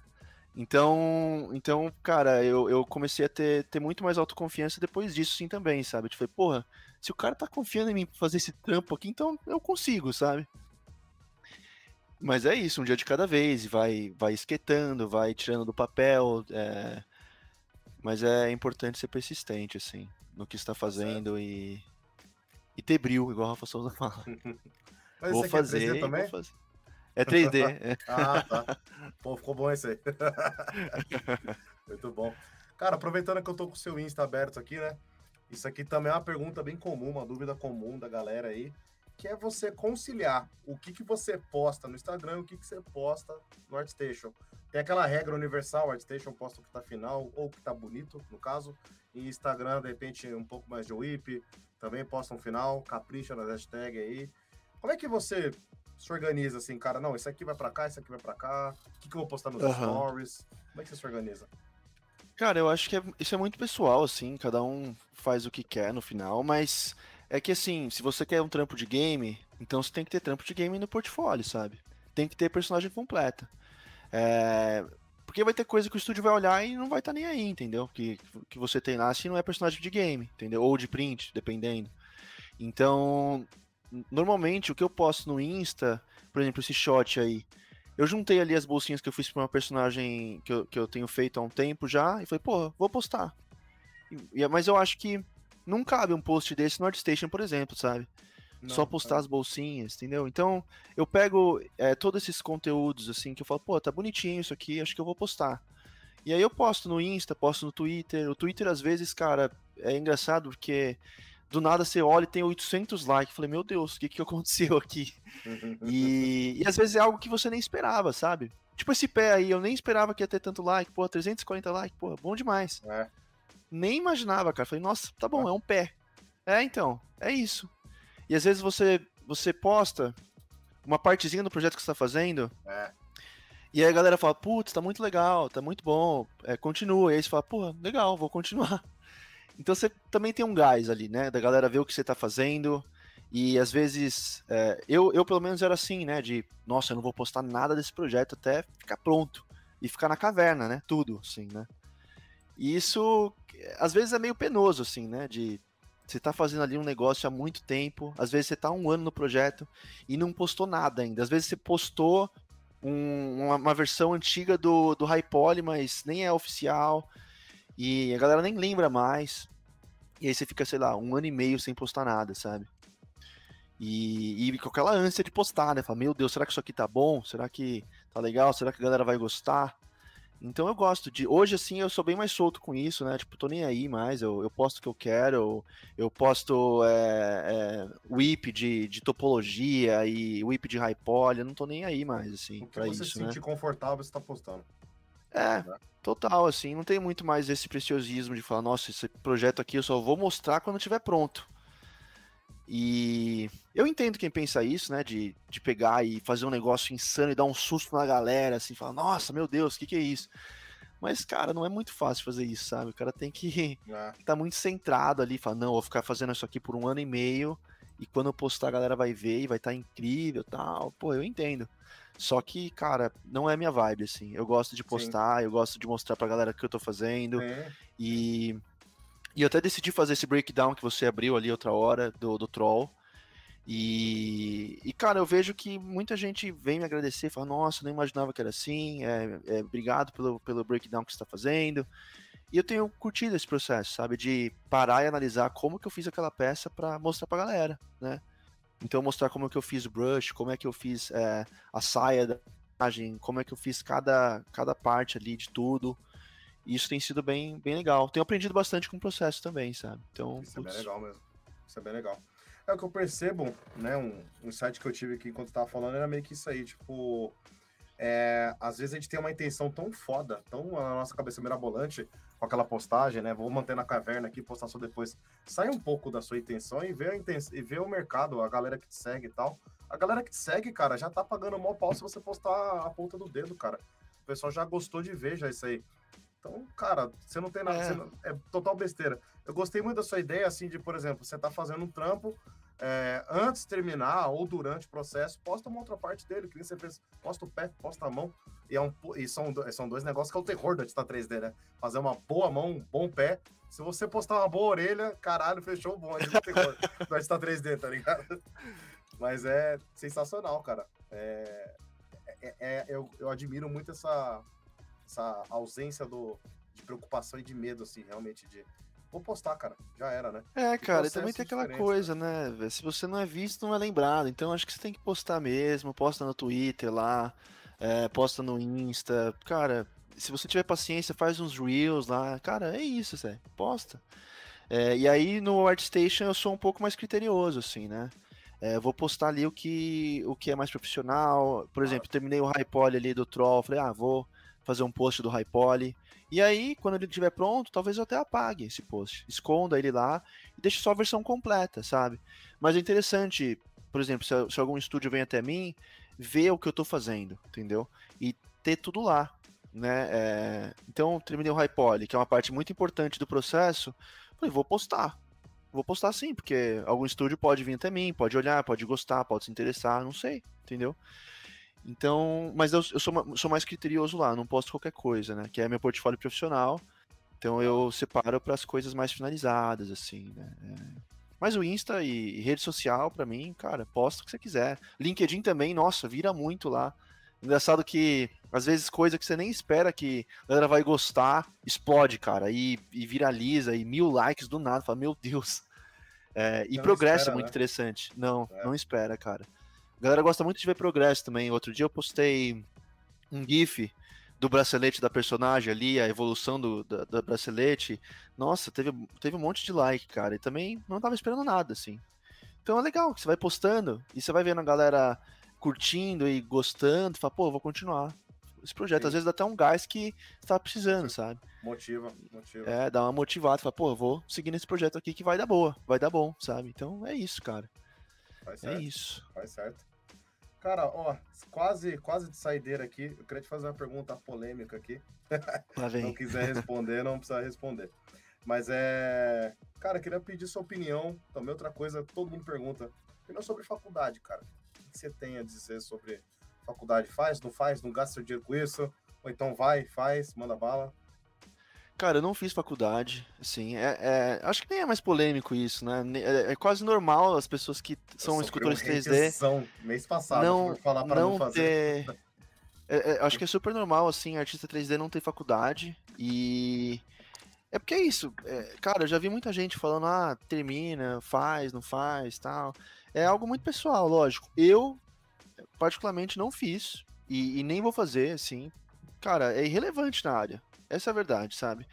então, então cara, eu, eu comecei a ter, ter muito mais autoconfiança depois disso, sim, também, sabe? Tipo, porra, se o cara tá confiando em mim pra fazer esse trampo aqui, então eu consigo, sabe? Mas é isso, um dia de cada vez, vai, vai esquetando, vai tirando do papel, é... mas é importante ser persistente, assim, no que está fazendo e, e ter brilho, igual a Rafa Souza fala. Mas vou fazer, também? Vou fazer. É 3D. É. ah, tá. Pô, ficou bom esse aí. Muito bom. Cara, aproveitando que eu tô com o seu Insta aberto aqui, né? Isso aqui também é uma pergunta bem comum, uma dúvida comum da galera aí, que é você conciliar o que, que você posta no Instagram e o que, que você posta no ArtStation. Tem aquela regra universal, ArtStation posta o que tá final ou o que tá bonito, no caso, e Instagram, de repente, um pouco mais de whip, também posta um final, capricha na hashtag aí. Como é que você se organiza assim, cara? Não, esse aqui vai para cá, esse aqui vai para cá. O que, que eu vou postar nos uhum. stories? Como é que você se organiza? Cara, eu acho que é, isso é muito pessoal, assim, cada um faz o que quer no final, mas é que assim, se você quer um trampo de game, então você tem que ter trampo de game no portfólio, sabe? Tem que ter personagem completa. É... Porque vai ter coisa que o estúdio vai olhar e não vai estar tá nem aí, entendeu? Que, que você tem lá, assim, não é personagem de game, entendeu? Ou de print, dependendo. Então, normalmente o que eu posto no Insta, por exemplo, esse shot aí, eu juntei ali as bolsinhas que eu fiz pra uma personagem que eu, que eu tenho feito há um tempo já, e falei, pô, vou postar. E, mas eu acho que não cabe um post desse no ArtStation, por exemplo, sabe? Não, Só postar as bolsinhas, entendeu? Então, eu pego é, todos esses conteúdos, assim, que eu falo, pô, tá bonitinho isso aqui, acho que eu vou postar. E aí eu posto no Insta, posto no Twitter. O Twitter, às vezes, cara, é engraçado porque do nada você olha e tem 800 likes. Falei, meu Deus, o que, que aconteceu aqui? e, e às vezes é algo que você nem esperava, sabe? Tipo esse pé aí, eu nem esperava que ia ter tanto like. Pô, 340 likes, pô, bom demais. É. Nem imaginava, cara. Falei, nossa, tá bom, é. é um pé. É, então, é isso. E às vezes você, você posta uma partezinha do projeto que você tá fazendo. É. E aí a galera fala, putz, tá muito legal, tá muito bom, é, continua. E aí você fala, pô, legal, vou continuar. Então você também tem um gás ali, né? Da galera ver o que você tá fazendo. E às vezes, é, eu, eu pelo menos era assim, né? De, nossa, eu não vou postar nada desse projeto até ficar pronto. E ficar na caverna, né? Tudo, assim, né? E isso, às vezes é meio penoso, assim, né? De você tá fazendo ali um negócio há muito tempo, às vezes você tá um ano no projeto e não postou nada ainda. Às vezes você postou um, uma, uma, versão antiga do, do High Poly, mas nem é oficial. E a galera nem lembra mais. E aí você fica, sei lá, um ano e meio sem postar nada, sabe? E, e com aquela ânsia de postar, né? Fala, meu Deus, será que isso aqui tá bom? Será que tá legal? Será que a galera vai gostar? Então eu gosto de. Hoje, assim, eu sou bem mais solto com isso, né? Tipo, tô nem aí mais, eu, eu posto o que eu quero, eu, eu posto é, é, whip de, de topologia e whip de high poly, eu não tô nem aí mais, assim, O que pra você isso, se né? sentir confortável, você tá postando. É, né? Total, assim, não tem muito mais esse preciosismo de falar, nossa, esse projeto aqui eu só vou mostrar quando estiver pronto. E eu entendo quem pensa isso, né, de, de pegar e fazer um negócio insano e dar um susto na galera, assim, falar, nossa, meu Deus, o que que é isso? Mas, cara, não é muito fácil fazer isso, sabe? O cara tem que né? tá muito centrado ali, falar, não, vou ficar fazendo isso aqui por um ano e meio, e quando eu postar a galera vai ver e vai estar incrível e tal. Pô, eu entendo. Só que, cara, não é minha vibe, assim. Eu gosto de postar, eu gosto de mostrar pra galera o que eu tô fazendo. É, E, e eu até decidi fazer esse breakdown que você abriu ali outra hora do, do Troll. E, e, cara, eu vejo que muita gente vem me agradecer, fala, nossa, eu não imaginava que era assim, é, é, obrigado pelo, pelo breakdown que você está fazendo. E eu tenho curtido esse processo, sabe, de parar e analisar como que eu fiz aquela peça para mostrar pra galera, né? Então mostrar como é que eu fiz o brush, como é que eu fiz é, a saia da imagem, como é que eu fiz cada, cada parte ali de tudo. Isso tem sido bem, bem legal. Tenho aprendido bastante com o processo também, sabe? Então, Isso é bem putz, legal mesmo. Isso é bem legal. É o que eu percebo, né? Um, um insight que eu tive aqui enquanto tava falando era meio que isso aí, tipo. É, às vezes a gente tem uma intenção tão foda, tão na nossa cabeça mirabolante com aquela postagem, né? Vou manter na caverna aqui, postar só depois. Sai um pouco da sua intenção e vê, a inten e vê o mercado, a galera que te segue e tal. A galera que te segue, cara, já tá pagando mó pau se você postar a ponta do dedo, cara. O pessoal já gostou de ver já isso aí. Então, cara, você não tem nada. É. não- é total besteira. Eu gostei muito da sua ideia, assim, de, por exemplo, você tá fazendo um trampo, é, antes de terminar ou durante o processo, posta uma outra parte dele, que você fez, posta o pé, posta a mão. E, é um, e são, são dois negócios que é o terror do editar 3D, né? Fazer uma boa mão, um bom pé. Se você postar uma boa orelha, caralho, fechou o bonde do terror do editar 3D, tá ligado? Mas é sensacional, cara. É, é- é- eu, eu admiro muito essa, essa ausência do, de preocupação e de medo, assim, realmente, de. Vou postar, cara. Já era, né? É, cara, e também tem aquela coisa, né? velho? Se você não é visto, não é lembrado. Então acho que você tem que postar mesmo. Posta no Twitter lá, é, posta no Insta. Cara, se você tiver paciência, faz uns Reels lá. Cara, é isso, Zé. Posta. É, e aí no ArtStation eu sou um pouco mais criterioso, assim, né? É, vou postar ali o que, o que é mais profissional. Por exemplo, terminei o High Poly ali do Troll. Falei, ah, vou fazer um post do High Poly. E aí, quando ele estiver pronto, talvez eu até apague esse post. Esconda ele lá e deixe só a versão completa, sabe? Mas é interessante, por exemplo, se, se algum estúdio vem até mim, ver o que eu tô fazendo, entendeu? E ter tudo lá, né? É, Então, terminei o Poly, que é uma parte muito importante do processo. Falei, vou postar. Vou postar sim, porque algum estúdio pode vir até mim, pode olhar, pode gostar, pode se interessar, não sei, entendeu? Então, mas eu, eu sou, sou mais criterioso lá, não posto qualquer coisa, né? Que é meu portfólio profissional. Então eu separo para as coisas mais finalizadas, assim, né? É. Mas o Insta e, e rede social, pra mim, cara, posta o que você quiser. LinkedIn também, nossa, vira muito lá. Engraçado que, às vezes, coisa que você nem espera que a galera vai gostar, explode, cara, e, e viraliza, e mil likes do nada. Fala, meu Deus. É, e progresso espera, é muito né? interessante. Não, É. não espera, cara. A galera gosta muito de ver progresso também. Outro dia eu postei um GIF do bracelete da personagem ali, a evolução do, da, da bracelete. Nossa, teve, teve um monte de like, cara. E também não tava esperando nada, assim. Então é legal que você vai postando e você vai vendo a galera curtindo e gostando. Fala, pô, vou continuar esse projeto. Sim. Às vezes dá até um gás que você tava precisando, sabe? Motiva, motiva. É, dá uma motivada. Fala, pô, vou seguir nesse projeto aqui que vai dar boa, vai dar bom, sabe? Então é isso, cara. Faz É certo. isso. Faz certo. Cara, ó, quase, quase de saideira aqui. Eu queria te fazer uma pergunta polêmica aqui. Lá não quiser responder, não precisa responder. Mas é. Cara, queria pedir sua opinião. Também outra coisa, todo mundo pergunta. Opinião sobre faculdade, cara. O que você tem a dizer sobre faculdade? Faz, não faz, não gasta seu dinheiro com isso? Ou então vai, faz, manda bala. Cara, eu não fiz faculdade, assim, é, é- acho que nem é mais polêmico isso, né? É, é quase normal as pessoas que são escultores sofri um 3D hatezão mês passado não, por falar para não, não fazer. ter. É, é, acho que é super normal, assim, artista 3D não ter faculdade. E. É porque é isso. é, cara, eu já vi muita gente falando, ah, termina, faz, não faz, tal. É algo muito pessoal, lógico. Eu, particularmente, não fiz. E, e nem vou fazer, assim. cara, é irrelevante na área. Essa é a verdade, sabe?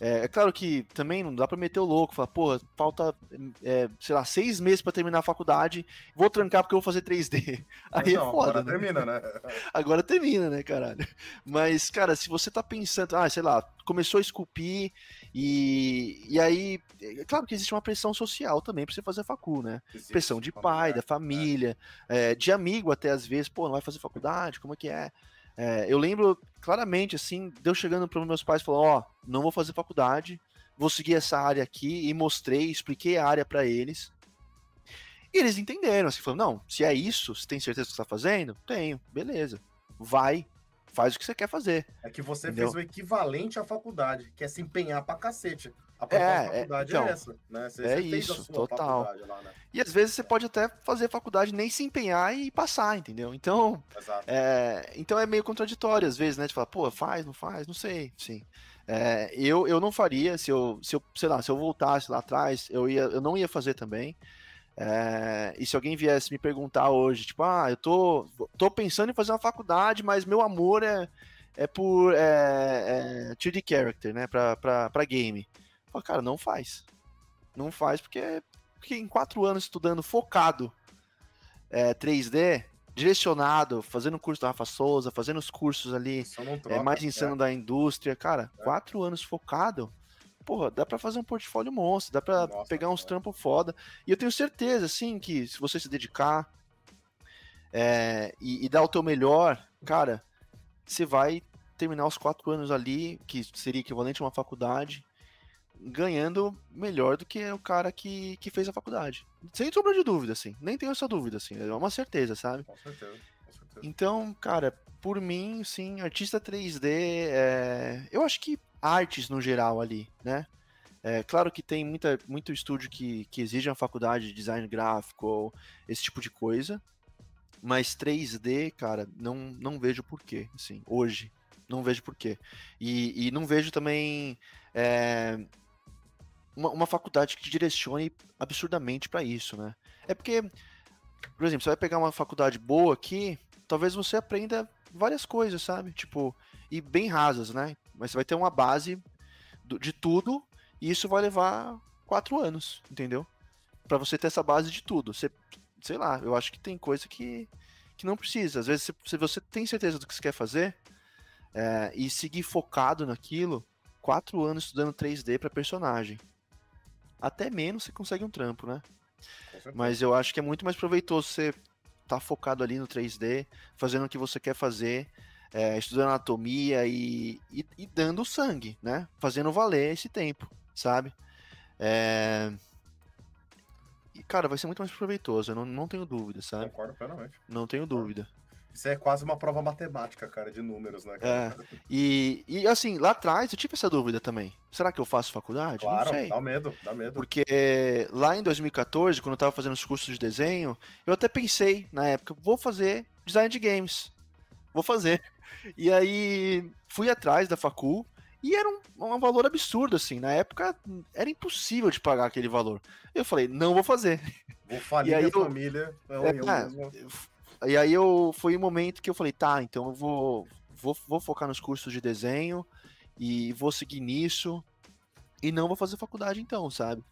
É, é, claro que também não dá pra meter o louco, falar, pô, falta, é, sei lá, seis meses para terminar a faculdade, vou trancar porque eu vou fazer 3D. Aí é não, é foda, agora né? termina, né? agora termina, né, caralho? Mas, cara, se você tá pensando, ah, sei lá, começou a esculpir e, e aí, é claro que existe uma pressão social também pra você fazer facul, né? Existe, pressão de pai, da família, é. de amigo até às vezes, pô, não vai fazer faculdade, como é que é? É, eu lembro claramente, assim, de eu chegando para meus pais e falando: Ó, oh, não vou fazer faculdade, vou seguir essa área aqui, e mostrei, expliquei a área para eles. E eles entenderam, assim, falando: Não, se é isso, você tem certeza que você está fazendo? Tenho, beleza, vai, faz o que você quer fazer. É que você entendeu? fez o equivalente à faculdade, que é se empenhar pra cacete. A própria é, faculdade é, então, é essa, né? Você, é você isso, total. Lá, né? E às vezes você pode até fazer faculdade nem se empenhar e passar, entendeu? Então, é, então é meio contraditório às vezes, né? De falar, pô, faz, não faz, não sei, sim. É, eu, eu não faria, se eu, se eu, sei lá, se eu voltasse lá atrás, eu, ia, eu não ia fazer também. É, e se alguém viesse me perguntar hoje, tipo, ah, eu tô, tô pensando em fazer uma faculdade, mas meu amor é, é por é, é 2D character, né, pra, pra, pra game. Fala, cara, não faz. Não faz porque, porque em quatro anos estudando focado é, 3D, direcionado, fazendo o curso da Rafa Souza, fazendo os cursos ali troca, é, mais insano é. da indústria, cara, é. quatro anos focado, porra, dá para fazer um portfólio monstro, dá para pegar uns trampos foda. E eu tenho certeza, assim, que se você se dedicar é, e, e dar o teu melhor, cara, você vai terminar os quatro anos ali, que seria equivalente a uma faculdade, ganhando melhor do que o cara que, que fez a faculdade. Sem sombra de dúvida, assim. Nem tenho essa dúvida, assim. É uma certeza, sabe? Com certeza. Com certeza. Então, cara, por mim, sim, artista 3D, é... eu acho que artes no geral ali, né? É claro que tem muita, muito estúdio que, que exige uma faculdade de design gráfico ou esse tipo de coisa, mas 3D, cara, não, não vejo porquê, assim, hoje. Não vejo porquê. E, e não vejo também é, uma, uma faculdade que direcione absurdamente para isso, né? É porque, por exemplo, você vai pegar uma faculdade boa aqui, talvez você aprenda várias coisas, sabe? Tipo, e bem rasas, né? Mas você vai ter uma base do, de tudo e isso vai levar quatro anos, entendeu? Para você ter essa base de tudo. Você, sei lá, eu acho que tem coisa que, que não precisa. Às vezes, se você tem certeza do que você quer fazer é, e seguir focado naquilo, quatro anos estudando 3D para personagem até menos você consegue um trampo, né? Mas eu acho que é muito mais proveitoso você tá focado ali no 3D, fazendo o que você quer fazer, é, estudando anatomia e, e, e, dando sangue, né? Fazendo valer esse tempo, sabe? É... E, cara, vai ser muito mais proveitoso, eu não, não tenho dúvida, sabe? Concordo plenamente. Não tenho dúvida. Isso é quase uma prova matemática, cara, de números, né? Cara? É. E, e assim, lá atrás eu tive essa dúvida também. Será que eu faço faculdade? Claro, não sei. dá medo, dá medo. Porque lá em 2014, quando eu tava fazendo os cursos de desenho, eu até pensei, na época, vou fazer design de games. Vou fazer. E aí fui atrás da facul e era um, um valor absurdo, assim. Na época era impossível de pagar aquele valor. Eu falei, não vou fazer. Vou falir a família. É, eu, eu e aí eu foi um momento que eu falei, tá, então eu vou, vou, vou focar nos cursos de desenho e vou seguir nisso e não vou fazer faculdade então, sabe?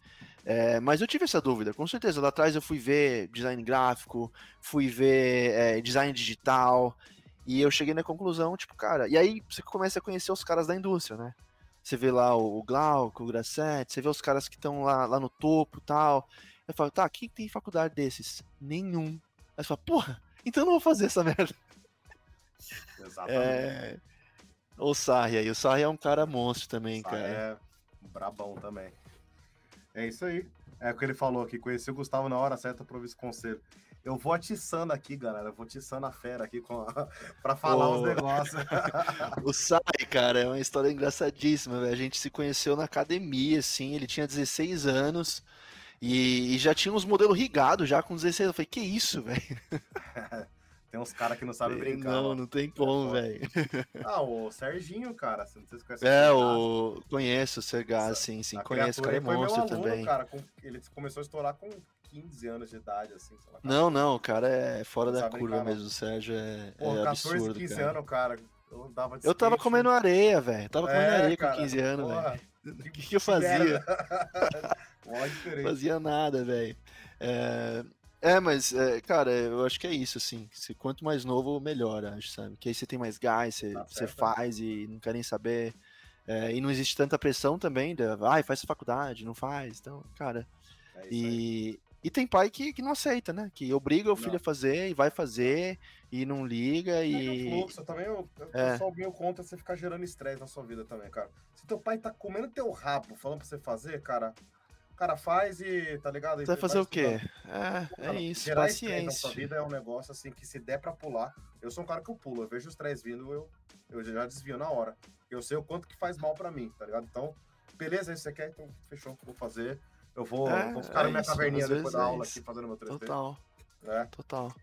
É, mas eu tive essa dúvida, com certeza. Lá atrás eu fui ver design gráfico, fui ver é, design digital e eu cheguei na conclusão, tipo, cara, e aí você começa a conhecer os caras da indústria, né? Você vê lá o, Glauco, o Grassetti, você vê os caras que estão lá, lá no topo tal. Eu falo, tá, quem tem faculdade desses? Nenhum. Aí você fala, porra, então eu não vou fazer essa merda. Exatamente. É... O Sarri aí. O Sarri é um cara monstro também, cara. É brabão também. É isso aí. É o que ele falou aqui. Conheci o Gustavo na hora certa para ouvir esse conselho. Eu vou atiçando aqui, galera. Eu vou atiçando a fera aqui com a... pra falar oh. os negócios. o Sai, cara, é uma história engraçadíssima, velho. A gente se conheceu na academia, assim. Ele tinha 16 anos. E, e já tinha uns modelos rigados já com 16. Eu falei, que isso, velho? tem uns caras que não sabem brincar. Não, ó. não tem como, velho. Ah, o Serginho, cara. Não sei se conhece É, o. Conheço o Sergar, sim, sim. Conheço, o cara é monstro aluno, também. Cara, com... Ele começou a estourar com 15 anos de idade, assim. Não, não, o cara é fora não da curva mesmo. O Sérgio é, Pô, é 14, absurdo. 15 cara. anos, cara. Eu, dava eu tava comendo areia, velho. Tava comendo é, areia cara, com 15 anos, velho. O que, que, eu fazia? fazia nada, velho. É... é, mas, é, cara, eu acho que é isso, assim. Se, quanto mais novo, melhor, acho, sabe? Que aí você tem mais gás, você, tá você faz e não quer nem saber. É, e não existe tanta pressão também, da, ai, faz faculdade, não faz. Então, cara. É e, e tem pai que, que não aceita, né? Que obriga o filho não. a fazer e vai fazer e não liga é e. É fluxo, também eu, eu é. só meio contra você ficar gerando estresse na sua vida também, cara. Se teu pai tá comendo teu rabo falando pra você fazer, cara, o cara faz e, tá ligado? Você vai fazer o quê? É, é isso, gerar paciência. na sua vida é um negócio assim que se der pra pular, eu sou um cara que eu pulo, eu vejo os três vindo, eu, eu já desvio na hora. Eu sei o quanto que faz mal pra mim, tá ligado? Então, beleza, isso você quer? Então, fechou, vou fazer. Eu vou, é, vou ficar é na minha isso, caverninha depois da aula é aqui fazendo meu 3D. Total. É. Total.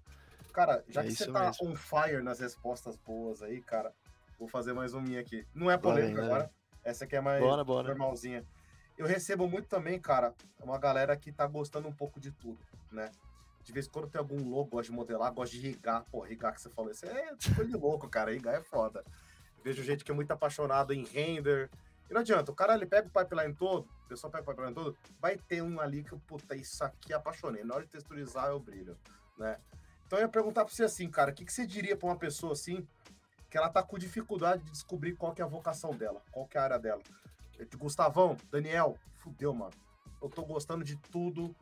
Cara, já é que você tá mesmo. on fire nas respostas boas aí, cara, vou fazer mais uma minha aqui. Não é polêmica agora. Né? Essa aqui é mais bora, bora. normalzinha. Eu recebo muito também, cara, uma galera que tá gostando um pouco de tudo, né? De vez em quando tem algum louco, gosta de modelar, gosta de rigar. Pô, rigar que você falou, isso é coisa de louco, cara. Rigar é foda. vejo gente que é muito apaixonada em render, e não adianta, o cara ele pega o pipeline todo, o pessoal pega o pipeline todo, vai ter um ali que, puta, isso aqui apaixonei. Na hora de texturizar, eu brilho, né? Então eu ia perguntar pra você assim, cara, o que, que você diria pra uma pessoa assim, que ela tá com dificuldade de descobrir qual que é a vocação dela, qual que é a área dela? De Gustavão, Daniel, fudeu, mano. Eu tô gostando de tudo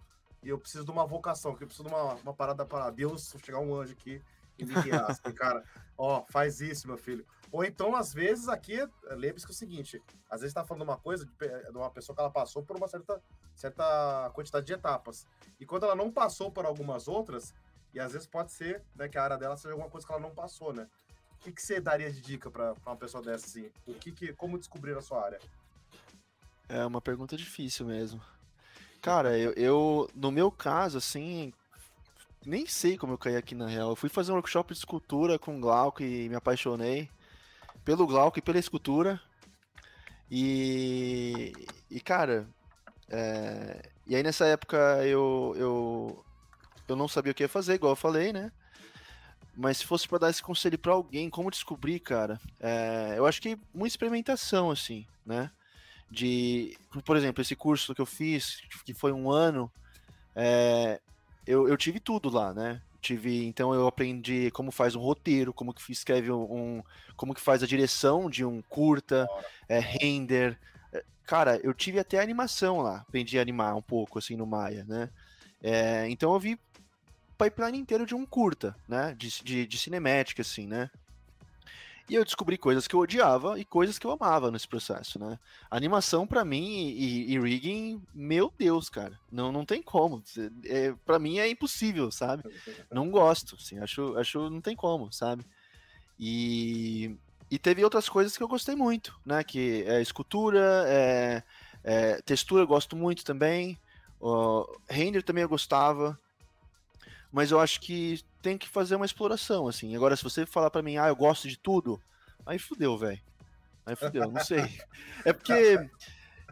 e eu preciso de uma vocação, que eu preciso de uma, uma parada para Deus, chegar um anjo aqui e me guiar, assim, cara. Ó, faz isso, meu filho. Ou então, às vezes, aqui, lembre-se que é o seguinte: às vezes está falando uma coisa de, uma pessoa que ela passou por uma certa, certa quantidade de etapas. E quando ela não passou por algumas outras, e às vezes pode ser né, que a área dela seja alguma coisa que ela não passou, né? O que, que você daria de dica para uma pessoa dessa assim? O que, que como descobrir a sua área? É uma pergunta difícil mesmo. Cara, eu, eu no meu caso, assim, nem sei como eu caí aqui na real. Eu fui fazer um workshop de escultura com Glauco e me apaixonei pelo Glauco e pela escultura. E, e cara, é, e aí nessa época eu, eu, eu não sabia o que ia fazer, igual eu falei, né? Mas se fosse para dar esse conselho para alguém, como descobrir, cara, é, eu acho que muita experimentação, assim, né? De, por exemplo, esse curso que eu fiz, que foi um ano, é, eu, eu tive tudo lá, né? Tive então eu aprendi como faz um roteiro como que escreve um, como que faz a direção de um curta é, render. É, cara eu tive até animação lá aprendi a animar um pouco assim no Maya né? É, então eu vi pipeline inteiro de um curta né? De, de, de cinemática assim né e eu descobri coisas que eu odiava e coisas que eu amava nesse processo, né? animação para mim e, e, rigging, meu Deus, cara, não, não tem como. É, para mim é impossível, sabe? Não gosto, assim, acho, acho não tem como, sabe? E, e teve outras coisas que eu gostei muito, né? Que é escultura, é, é textura eu gosto muito também, uh, render também eu gostava, mas eu acho que tem que fazer uma exploração, assim. Agora, se você falar para mim, ah, eu gosto de tudo, aí fudeu, velho. Aí fudeu, não sei. É porque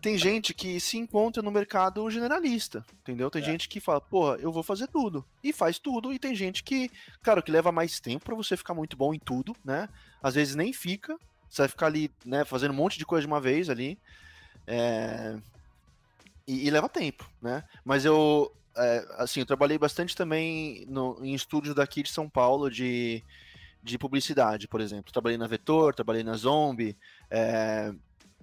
tem gente que se encontra no mercado generalista, entendeu? Tem é. gente que fala, porra, eu vou fazer tudo. E faz tudo. E tem gente que, cara, que leva mais tempo para você ficar muito bom em tudo, né? Às vezes nem fica. Você vai ficar ali, né, fazendo um monte de coisa de uma vez ali. É... E, e, leva tempo, né? Mas eu, é, assim, eu trabalhei bastante também no, em estúdios daqui de São Paulo de, de publicidade, por exemplo. Trabalhei na Vetor, trabalhei na Zombie, é,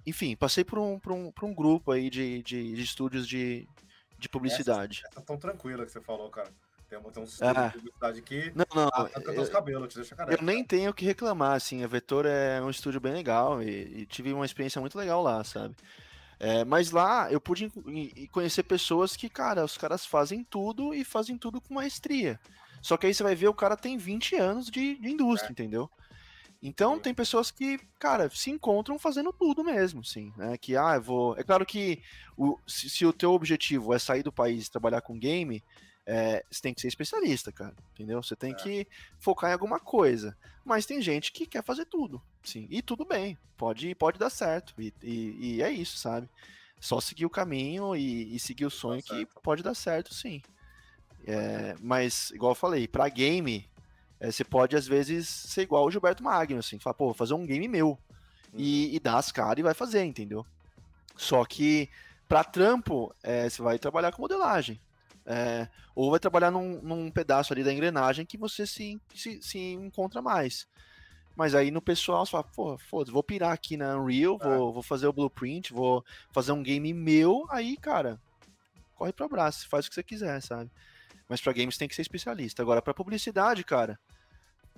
enfim, passei por um, por um, por um grupo aí de, de, de estúdios de, de publicidade. Essa, essa tão tranquila que você falou, cara. Tem, tem um estúdio é. de publicidade aqui. Não, não. Eu, cabelos, te deixa eu nem tenho o que reclamar, assim. A Vetor é um estúdio bem legal e, e tive uma experiência muito legal lá, sabe? É, mas lá eu pude conhecer pessoas que, cara, os caras fazem tudo e fazem tudo com maestria. Só que aí você vai ver, o cara tem 20 anos de, de indústria, é. entendeu? Então tem pessoas que, cara, se encontram fazendo tudo mesmo, sim, né? Que, ah, eu vou... É claro que o, se, se o teu objetivo é sair do país e trabalhar com game, é, você tem que ser especialista, cara, entendeu? Você tem é. que focar em alguma coisa. Mas tem gente que quer fazer tudo, sim. E tudo bem, pode, pode dar certo. E, e, e é isso, sabe? Só seguir o caminho e, e seguir o sonho que pode dar certo, sim. É, mas, igual eu falei, pra game, é, você pode, às vezes, ser igual o Gilberto Magno, assim, falar, pô, vou fazer um game meu. Uhum. E, e dar as caras e vai fazer, entendeu? Só que, para trampo, é, você vai trabalhar com modelagem. É, ou vai trabalhar num, num, pedaço ali da engrenagem que você se, se, se encontra mais. Mas aí no pessoal você fala, pô, foda vou pirar aqui na Unreal, é. vou, vou fazer o blueprint, vou fazer um game meu, aí, cara, corre pro abraço, faz o que você quiser, sabe? Mas para games tem que ser especialista. Agora, para publicidade, cara,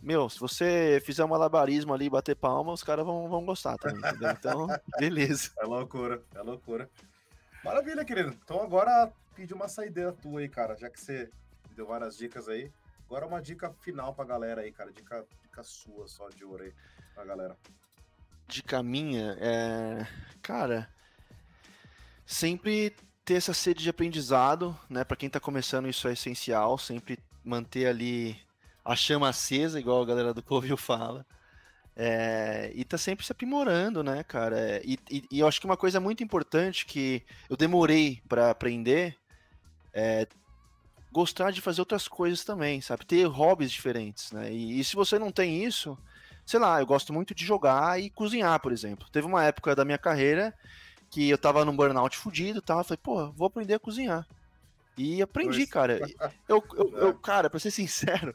meu, se você fizer um malabarismo ali e bater palma, os caras vão, vão gostar também, entendeu? Então, beleza. É loucura, é loucura. Maravilha, querido. Então agora pedi uma saideira tua aí, cara, já que você deu várias dicas aí. Agora uma dica final pra galera aí, cara. Dica, dica sua só de ouro aí pra galera. Dica minha é. Cara. Sempre ter essa sede de aprendizado, né? Para quem tá começando, isso é essencial. Sempre manter ali a chama acesa, igual a galera do Covil fala. É, e tá sempre se aprimorando, né, cara? É, e, e, e, eu acho que uma coisa muito importante que eu demorei para aprender é gostar de fazer outras coisas também, sabe? Ter hobbies diferentes, né? E, e, se você não tem isso, sei lá, eu gosto muito de jogar e cozinhar, por exemplo. Teve uma época da minha carreira que eu tava num burnout fudido, tava, falei, pô, vou aprender a cozinhar. E aprendi, pois. cara. Eu, eu, eu, cara, pra ser sincero,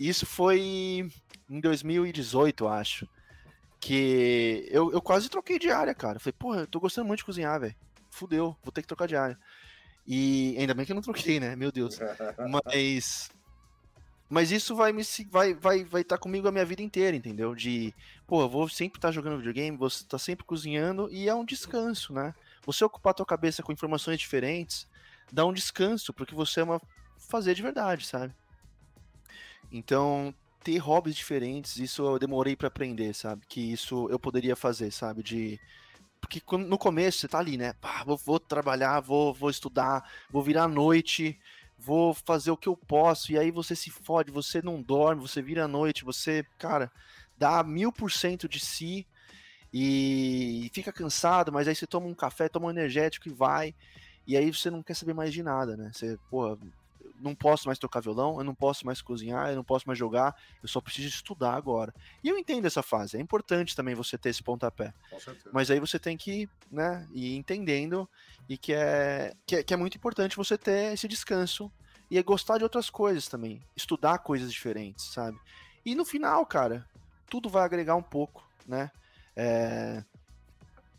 isso foi em 2018, acho. Que eu, eu quase troquei de área, cara. Falei, porra, eu tô gostando muito de cozinhar, velho. Fudeu, vou ter que trocar de área. E ainda bem que eu não troquei, né? Meu Deus. Mas. Mas isso vai me vai vai vai estar tá comigo a minha vida inteira, entendeu? De, pô, eu vou sempre estar tá jogando videogame, estar tá sempre cozinhando e é um descanso, né? Você ocupar a tua cabeça com informações diferentes, dá um descanso porque você ama fazer de verdade, sabe? Então, ter hobbies diferentes, isso eu demorei para aprender, sabe? Que isso eu poderia fazer, sabe? De porque no começo você tá ali, né? Pá, vou, vou, trabalhar, vou, vou estudar, vou virar à noite, vou fazer o que eu posso, e aí você se fode, você não dorme, você vira à noite, você, cara, dá mil por cento de si e fica cansado, mas aí você toma um café, toma um energético e vai, e aí você não quer saber mais de nada, né? Você, porra, não posso mais tocar violão, eu não posso mais cozinhar, eu não posso mais jogar, eu só preciso estudar agora. E eu entendo essa fase, é importante também você ter esse pontapé. Mas aí você tem que, né, ir entendendo e que é, que é, que é muito importante você ter esse descanso e é gostar de outras coisas também, estudar coisas diferentes, sabe? E no final, cara, tudo vai agregar um pouco, né? É,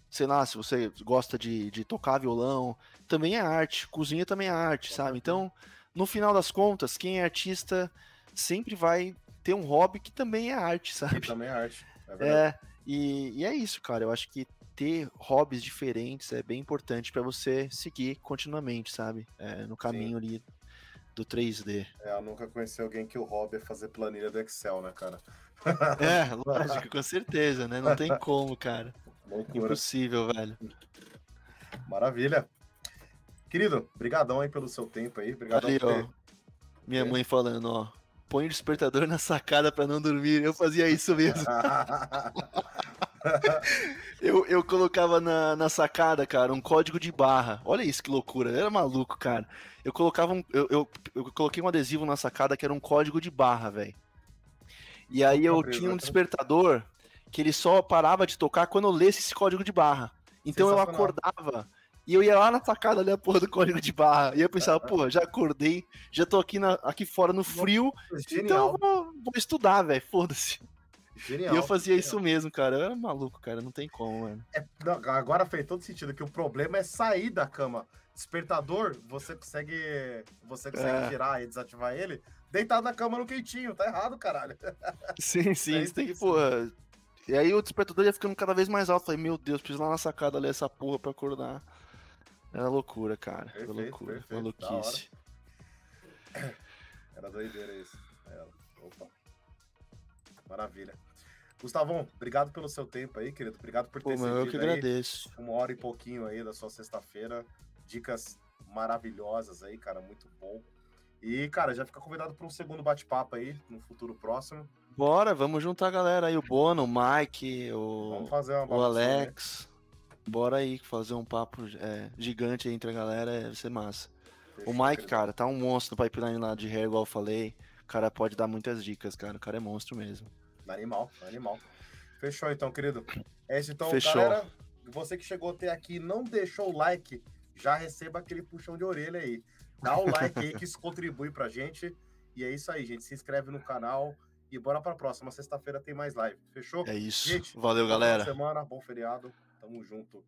sei lá, se você gosta de, de tocar violão, também é arte, cozinha também é arte, sabe? Então, no final das contas, quem é artista sempre vai ter um hobby que também é arte, sabe? Que também é arte. É, é e, e, é isso, cara. Eu acho que ter hobbies diferentes é bem importante para você seguir continuamente, sabe? É, no caminho Sim. ali do 3D. É, eu nunca conheci alguém que o hobby é fazer planilha do Excel, né, cara? É, lógico, com certeza, né? Não tem como, cara. Loucura. Impossível, velho. Maravilha. Querido, brigadão aí pelo seu tempo aí. Obrigado Ali, ó, Minha é. mãe falando, ó. Põe o despertador na sacada para não dormir. Eu fazia isso mesmo. eu, eu colocava na, na sacada, cara, um código de barra. Olha isso que loucura. Eu era maluco, cara. Eu colocava um. Eu, eu, eu coloquei um adesivo na sacada que era um código de barra, velho. E aí eu tinha um despertador que ele só parava de tocar quando eu lesse esse código de barra. Então eu acordava e eu ia lá na sacada ali a porra do código de barra. E eu pensava, pô, já acordei, já tô aqui, na, aqui fora no frio, Genial. então eu vou, vou estudar, velho, foda-se. Genial, e eu fazia genial. isso mesmo, cara. Eu era maluco, cara. Não tem como, mano. É, agora fez todo sentido que o problema é sair da cama. Despertador, você consegue. Você consegue é. tirar e desativar ele deitado na cama no quentinho. Tá errado, caralho. Sim, sim. É você tem que, pô. E aí o despertador ia ficando cada vez mais alto. Falei, meu Deus, preciso ir lá na sacada ler essa porra pra acordar. Era loucura, cara. Perfeito, Era loucura. Perfeito, maluquice. Era doideira isso. Era. Opa. Maravilha. Gustavão, obrigado pelo seu tempo aí, querido. Obrigado por ter Pô, Eu que agradeço. Uma hora e pouquinho aí da sua sexta-feira. Dicas maravilhosas aí, cara. Muito bom. E, cara, já fica convidado para um segundo bate-papo aí no futuro próximo. Bora, vamos juntar a galera aí, o Bono, o Mike, o, o Alex. Bora aí fazer um papo é, gigante entre a galera, vai ser massa. O Mike, cara, tá um monstro no pipeline lá de hair, igual eu falei. cara pode dar muitas dicas, cara. O cara é monstro mesmo. Animal, animal. Fechou então, querido. É isso então, Fechou. galera. Você que chegou até aqui e não deixou o like, já receba aquele puxão de orelha aí. Dá o like aí que isso contribui pra gente. E é isso aí, gente. Se inscreve no canal e bora pra próxima. Sexta-feira tem mais live. Fechou? É isso. Gente, Valeu, Boa galera. semana, bom feriado. Tamo junto.